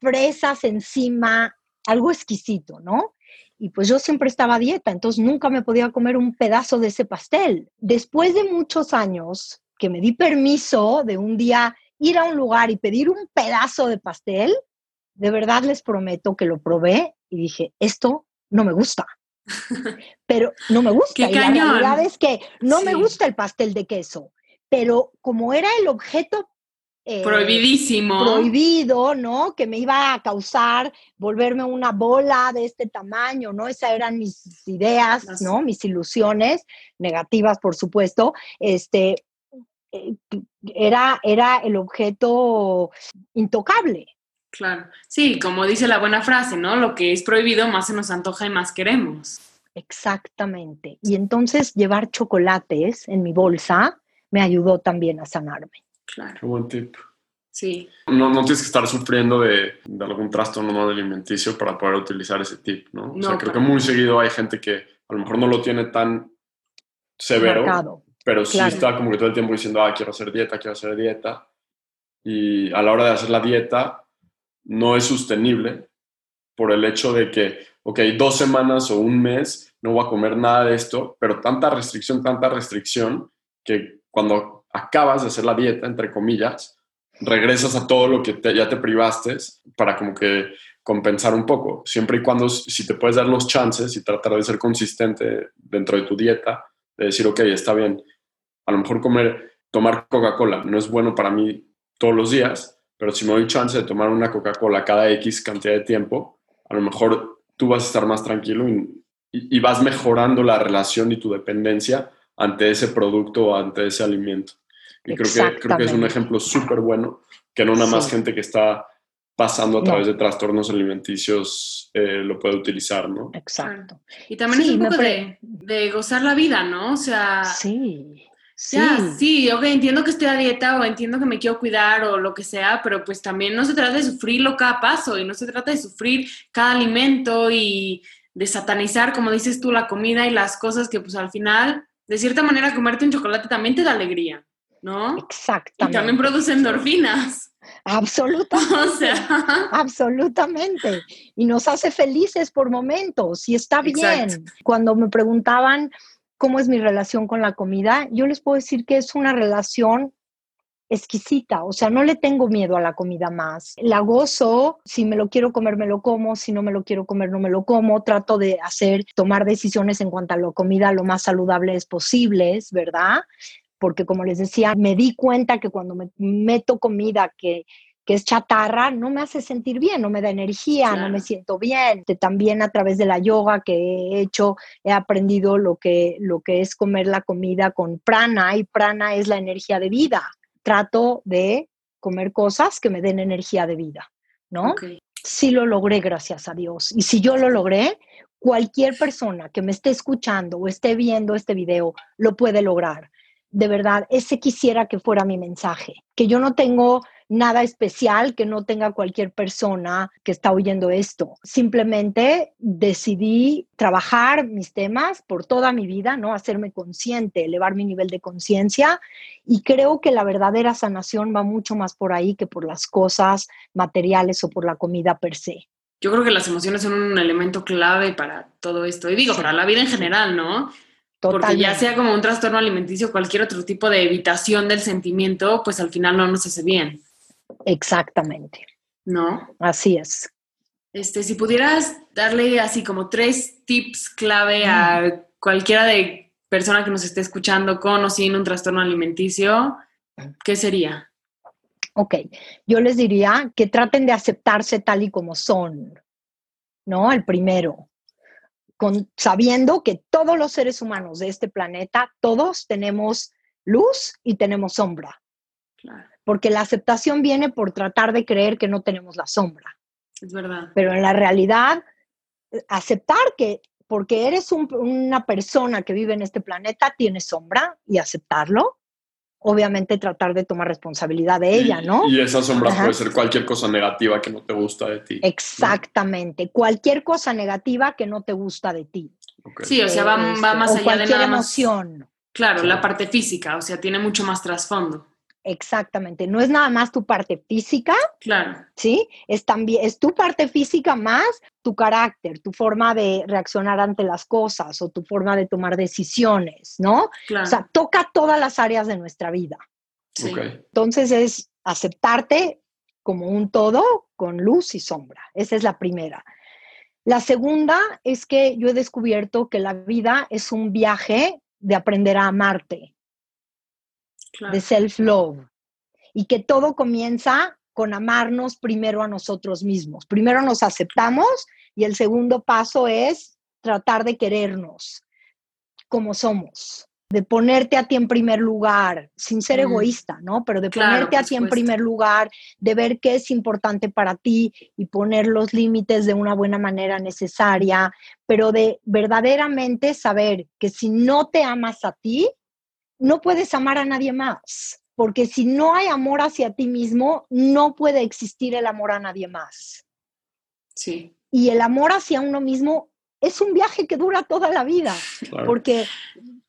fresas encima, algo exquisito, ¿no? Y pues yo siempre estaba a dieta, entonces nunca me podía comer un pedazo de ese pastel. Después de muchos años que me di permiso de un día ir a un lugar y pedir un pedazo de pastel, de verdad les prometo que lo probé y dije, esto no me gusta. Pero no me gusta. y la realidad es que no me gusta el pastel de queso, pero como era el objeto
eh, prohibidísimo.
Prohibido, ¿no? Que me iba a causar volverme una bola de este tamaño, ¿no? Esas eran mis ideas, ¿no? Mis ilusiones, negativas, por supuesto. Este, eh, era, era el objeto intocable,
Claro. Sí, como dice la buena frase, ¿no? Lo que es prohibido más se nos antoja y más queremos.
Exactamente. Y entonces llevar chocolates en mi bolsa me ayudó también a sanarme.
Claro.
Qué buen tip.
Sí.
No, no tienes que estar sufriendo de, algún trastorno alimenticio para poder utilizar ese tip, ¿no? o sea, creo que muy seguido hay gente que a lo mejor no lo tiene tan severo, pero sí está como que todo el tiempo diciendo, ah, quiero hacer dieta, quiero hacer dieta. Y a la hora de hacer la dieta, no es sostenible por el hecho de que, ok, dos semanas o un mes no voy a comer nada de esto, pero tanta restricción, tanta restricción, que cuando acabas de hacer la dieta, entre comillas, regresas a todo lo que ya te privaste para como que compensar un poco, siempre y cuando si te puedes dar los chances y tratar de ser consistente dentro de tu dieta, de decir, ok, está bien, a lo mejor comer, tomar Coca-Cola no es bueno para mí todos los días, pero si me doy chance de tomar una Coca-Cola cada X cantidad de tiempo, a lo mejor tú vas a estar más tranquilo y, vas mejorando la relación y tu dependencia ante ese producto o ante ese alimento. Y creo que, creo que es un ejemplo súper bueno, que no nada más gente que está pasando a través de trastornos alimenticios eh, lo puede utilizar, ¿no?
Exacto.
Y también es un poco de, de, gozar la vida, ¿no? O sea...
Sí.
Sí. sí, ok, entiendo que estoy a dieta o entiendo que me quiero cuidar o lo que sea, pero pues también no se trata de sufrirlo cada paso y no se trata de sufrir cada alimento y de satanizar, como dices tú, la comida y las cosas que pues al final, de cierta manera, comerte un chocolate también te da alegría, ¿no?
Exactamente.
Y también produce endorfinas.
Absolutamente. O sea. Absolutamente. Y nos hace felices por momentos y está bien. Cuando me preguntaban cómo es mi relación con la comida, yo les puedo decir que es una relación exquisita, o sea, no le tengo miedo a la comida más. La gozo, si me lo quiero comer, me lo como, si no me lo quiero comer, no me lo como. Trato de hacer, tomar decisiones en cuanto a la comida lo más saludables posibles, ¿verdad? Porque como les decía, me di cuenta que cuando me meto comida que que es chatarra, no me hace sentir bien, no me da energía, no me siento bien. También a través de la yoga que he hecho, he aprendido lo que, lo que es comer la comida con prana y prana es la energía de vida. Trato de comer cosas que me den energía de vida, ¿no? Sí lo logré, gracias a Dios. Y si yo lo logré, cualquier persona que me esté escuchando o esté viendo este video lo puede lograr. De verdad, ese quisiera que fuera mi mensaje, que yo no tengo nada especial que no tenga cualquier persona que está oyendo esto. Simplemente decidí trabajar mis temas por toda mi vida, ¿no? Hacerme consciente, elevar mi nivel de conciencia y creo que la verdadera sanación va mucho más por ahí que por las cosas materiales o por la comida per se.
Yo creo que las emociones son un elemento clave para todo esto. Y digo, para la vida en general, ¿no? Porque ya sea como un trastorno alimenticio, cualquier otro tipo de evitación del sentimiento, pues al final no nos hace bien.
Exactamente.
¿No?
Así es.
Este, si pudieras darle así como tres tips clave a mm. cualquiera de persona que nos esté escuchando con o sin un trastorno alimenticio, ¿qué sería?
Ok, yo les diría que traten de aceptarse tal y como son, ¿no? El primero, con, sabiendo que todos los seres humanos de este planeta, todos tenemos luz y tenemos sombra. Claro porque la aceptación viene por tratar de creer que no tenemos la sombra.
Es verdad.
Pero en la realidad, aceptar que porque eres una persona que vive en este planeta, tienes sombra y aceptarlo. Obviamente tratar de tomar responsabilidad de ella, ¿no?
Y esa sombra puede ser cualquier cosa negativa que no te gusta de ti.
Exactamente, cualquier cosa negativa que no te gusta de ti.
Sí, o sea, va, más allá de
cualquier emoción.
Claro, la parte física, o sea, tiene mucho más trasfondo.
Exactamente, no es nada más tu parte física,
claro.
¿sí? Es también es tu parte física más tu carácter, tu forma de reaccionar ante las cosas o tu forma de tomar decisiones, ¿no? O sea, toca todas las áreas de nuestra vida.
Sí.
Entonces es aceptarte como un todo con luz y sombra. Esa es la primera. La segunda es que yo he descubierto que la vida es un viaje de aprender a amarte de self-love. Y que todo comienza con amarnos primero a nosotros mismos. Primero nos aceptamos y el segundo paso es tratar de querernos como somos, de ponerte a ti en primer lugar, sin ser egoísta, ¿no? Pero de ponerte a ti en primer lugar, de ver qué es importante para ti y poner los límites de una buena manera necesaria, pero de verdaderamente saber que si no te amas a ti, no puedes amar a nadie más, porque si no hay amor hacia ti mismo, no puede existir el amor a nadie más.
Sí.
Y el amor hacia uno mismo es un viaje que dura toda la vida, porque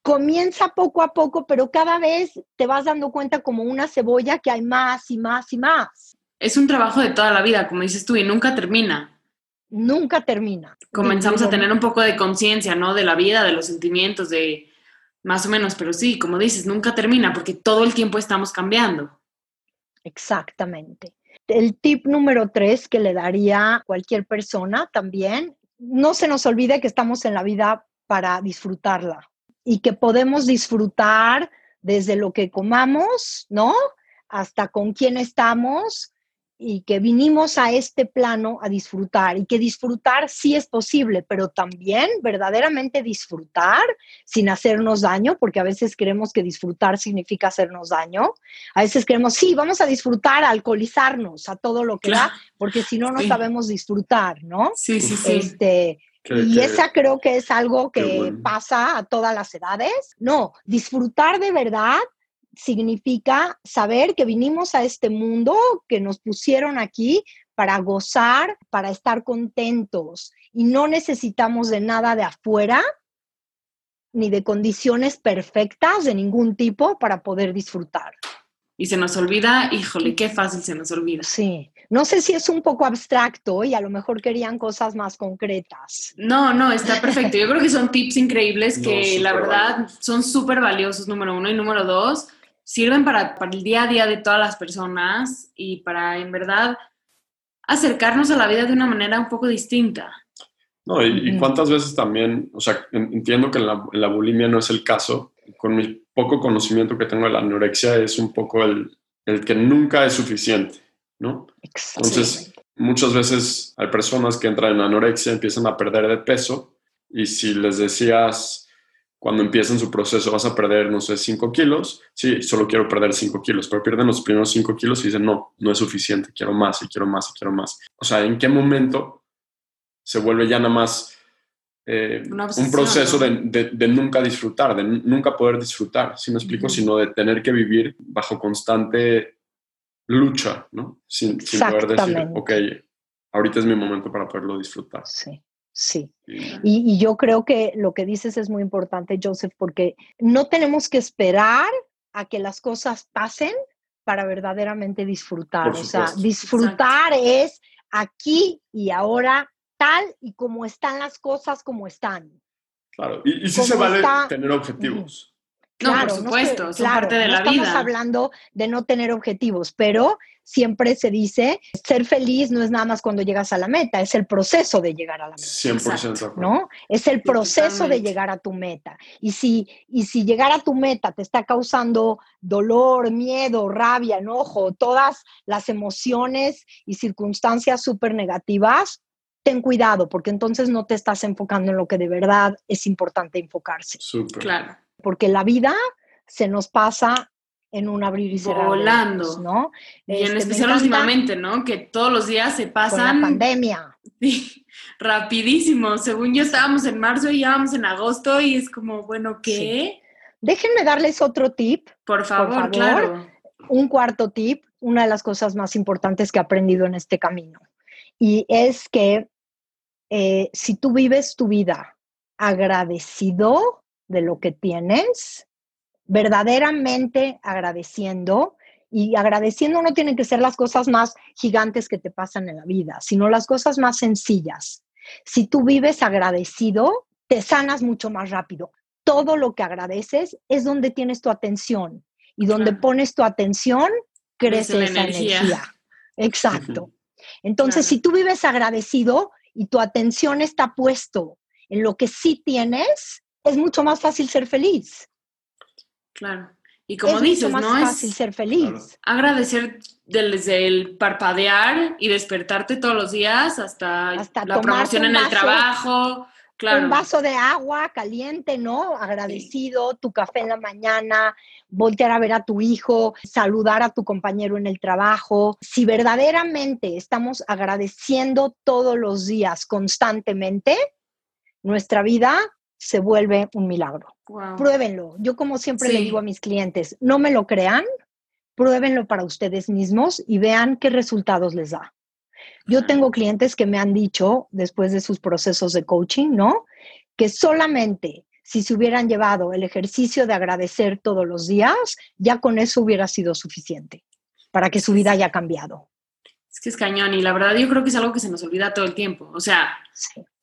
comienza poco a poco, pero cada vez te vas dando cuenta como una cebolla que hay más y más y más.
Es un trabajo de toda la vida, como dices tú, y nunca termina.
Nunca termina.
Comenzamos a tener un poco de conciencia, ¿no? De la vida, de los sentimientos, de, más o menos, pero sí, como dices, nunca termina porque todo el tiempo estamos cambiando.
Exactamente. El tip número tres que le daría cualquier persona también, no se nos olvide que estamos en la vida para disfrutarla y que podemos disfrutar desde lo que comamos, ¿no? Hasta con quién estamos y que vinimos a este plano a disfrutar y que disfrutar sí es posible, pero también verdaderamente disfrutar sin hacernos daño, porque a veces creemos que disfrutar significa hacernos daño. A veces creemos, sí, vamos a disfrutar, a alcoholizarnos, a todo lo que da, porque si no, no sabemos disfrutar, ¿no?
Sí, sí, sí.
Este, y esa creo que es algo que pasa a todas las edades. No, disfrutar de verdad significa saber que vinimos a este mundo, que nos pusieron aquí para gozar, para estar contentos y no necesitamos de nada de afuera ni de condiciones perfectas de ningún tipo para poder disfrutar.
Y se nos olvida, híjole, qué fácil se nos olvida.
Sí, no sé si es un poco abstracto y a lo mejor querían cosas más concretas.
No, no, está perfecto. Yo creo que son tips increíbles que la verdad son súper valiosos, número uno. Y número dos, sirven para, para, el día a día de todas las personas y para en verdad acercarnos a la vida de una manera un poco distinta.
No, y, cuántas veces también, o sea, entiendo que en la, la, bulimia no es el caso, con mi poco conocimiento que tengo de la anorexia es un poco el, el que nunca es suficiente, ¿no? Entonces, muchas veces hay personas que entran en anorexia, empiezan a perder de peso y si les decías, cuando empiezan su proceso vas a perder, no sé, 5 kilos, sí, solo quiero perder 5 kilos, pero pierden los primeros 5 kilos y dicen, no, no es suficiente, quiero más y quiero más y quiero más. O sea, ¿en qué momento se vuelve ya nada más eh, un proceso de, de, nunca disfrutar, de nunca poder disfrutar, si me explico, sino de tener que vivir bajo constante lucha, ¿no? Sin, sin poder decir, ok, ahorita es mi momento para poderlo disfrutar.
Sí. Sí. Y, yo creo que lo que dices es muy importante, Joseph, porque no tenemos que esperar a que las cosas pasen para verdaderamente disfrutar. O sea, disfrutar es aquí y ahora tal y como están las cosas como están.
Claro, y, sí se vale tener objetivos.
No, por supuesto, es parte de la vida.
Estamos hablando de no tener objetivos, pero siempre se dice, ser feliz no es nada más cuando llegas a la meta, es el proceso de llegar a la meta.
100%.
¿No? Es el proceso de llegar a tu meta. Y si, y si llegar a tu meta te está causando dolor, miedo, rabia, enojo, todas las emociones y circunstancias súper negativas, ten cuidado, porque entonces no te estás enfocando en lo que de verdad es importante enfocarse.
Súper.
Claro
porque la vida se nos pasa en un abrir y cerrar.
Volando.
¿no?
Y en este, especial últimamente, ¿no? Que todos los días se pasan.
Con la pandemia.
Sí, rapidísimo. Según yo estábamos en marzo y ya vamos en agosto y es como, bueno, ¿qué?
Déjenme darles otro tip.
Por favor, claro.
Un cuarto tip, una de las cosas más importantes que he aprendido en este camino. Y es que eh, si tú vives tu vida agradecido, de lo que tienes, verdaderamente agradeciendo. Y agradeciendo no tienen que ser las cosas más gigantes que te pasan en la vida, sino las cosas más sencillas. Si tú vives agradecido, te sanas mucho más rápido. Todo lo que agradeces es donde tienes tu atención y donde pones tu atención, crece esa energía. Exacto. Entonces, si tú vives agradecido y tu atención está puesto en lo que sí tienes, es mucho más fácil ser feliz.
Claro. Y como dices,
mucho
más
fácil ser feliz.
Agradecer desde el parpadear y despertarte todos los días hasta, la promoción en el trabajo. Claro.
Un vaso de agua caliente, ¿no? Agradecido, tu café en la mañana, voltear a ver a tu hijo, saludar a tu compañero en el trabajo. Si verdaderamente estamos agradeciendo todos los días constantemente, nuestra vida se vuelve un milagro. Pruébenlo. Yo como siempre le digo a mis clientes, no me lo crean, pruébenlo para ustedes mismos y vean qué resultados les da. Yo tengo clientes que me han dicho, después de sus procesos de coaching, ¿no? Que solamente si se hubieran llevado el ejercicio de agradecer todos los días, ya con eso hubiera sido suficiente para que su vida haya cambiado.
Es que es cañón y la verdad yo creo que es algo que se nos olvida todo el tiempo. O sea,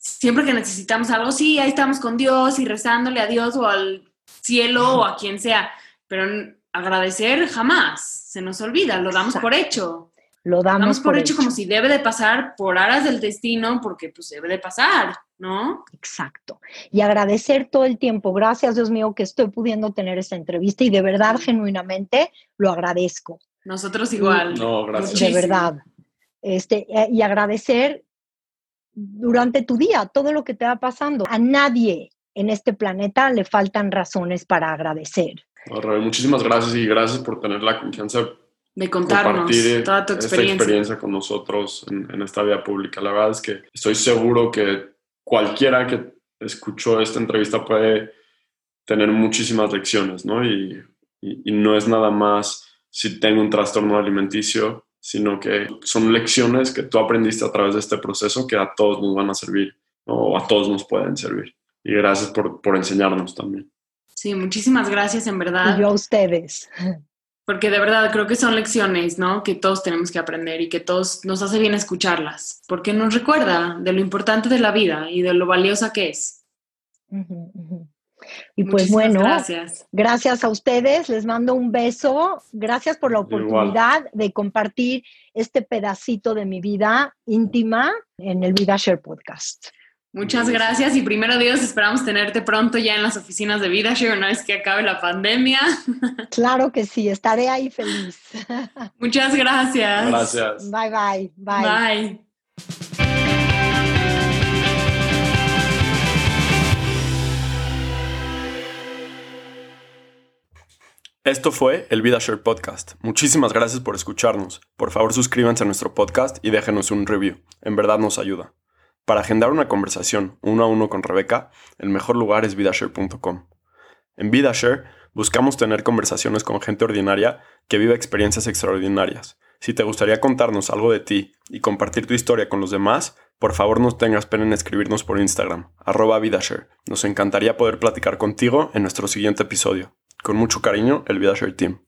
siempre que necesitamos algo, sí, ahí estamos con Dios y rezándole a Dios o al cielo o a quien sea, pero agradecer jamás, se nos olvida, lo damos por hecho.
Lo damos,
por, hecho, como si debe de pasar por aras del destino, porque pues debe de pasar, ¿no?
Exacto. Y agradecer todo el tiempo, gracias Dios mío que estoy pudiendo tener esta entrevista y de verdad, genuinamente, lo agradezco.
Nosotros igual.
No, gracias.
De verdad. este, eh, y agradecer durante tu día todo lo que te va pasando. A nadie en este planeta le faltan razones para agradecer.
muchísimas gracias y gracias por tener la confianza
de contarnos toda tu experiencia.
Esta experiencia con nosotros en, esta vida pública. La verdad es que estoy seguro que cualquiera que escuchó esta entrevista puede tener muchísimas lecciones, ¿no? Y, y, no es nada más si tengo un trastorno alimenticio, sino que son lecciones que tú aprendiste a través de este proceso que a todos nos van a servir, o a todos nos pueden servir. Y gracias por, por enseñarnos también.
Sí, muchísimas gracias, en verdad.
Y yo a ustedes.
Porque de verdad creo que son lecciones, ¿no? Que todos tenemos que aprender y que todos nos hace bien escucharlas, porque nos recuerda de lo importante de la vida y de lo valiosa que es.
Y pues bueno, gracias. gracias a ustedes, les mando un beso, gracias por la oportunidad de compartir este pedacito de mi vida íntima en el Vida Share Podcast.
Muchas gracias y primero Dios, esperamos tenerte pronto ya en las oficinas de VidaShare una vez que acabe la pandemia.
Claro que sí, estaré ahí feliz.
Muchas gracias.
Gracias.
Bye bye. Bye.
Bye.
Esto fue el VidaShare Podcast. Muchísimas gracias por escucharnos. Por favor suscríbanse a nuestro podcast y déjenos un review. En verdad nos ayuda. Para agendar una conversación uno a uno con Rebeca, el mejor lugar es vidashare.com. En VidaShare buscamos tener conversaciones con gente ordinaria que vive experiencias extraordinarias. Si te gustaría contarnos algo de ti y compartir tu historia con los demás, por favor no tengas pena en escribirnos por Instagram, arroba VidaShare. Nos encantaría poder platicar contigo en nuestro siguiente episodio. Con mucho cariño, el VidaShare Team.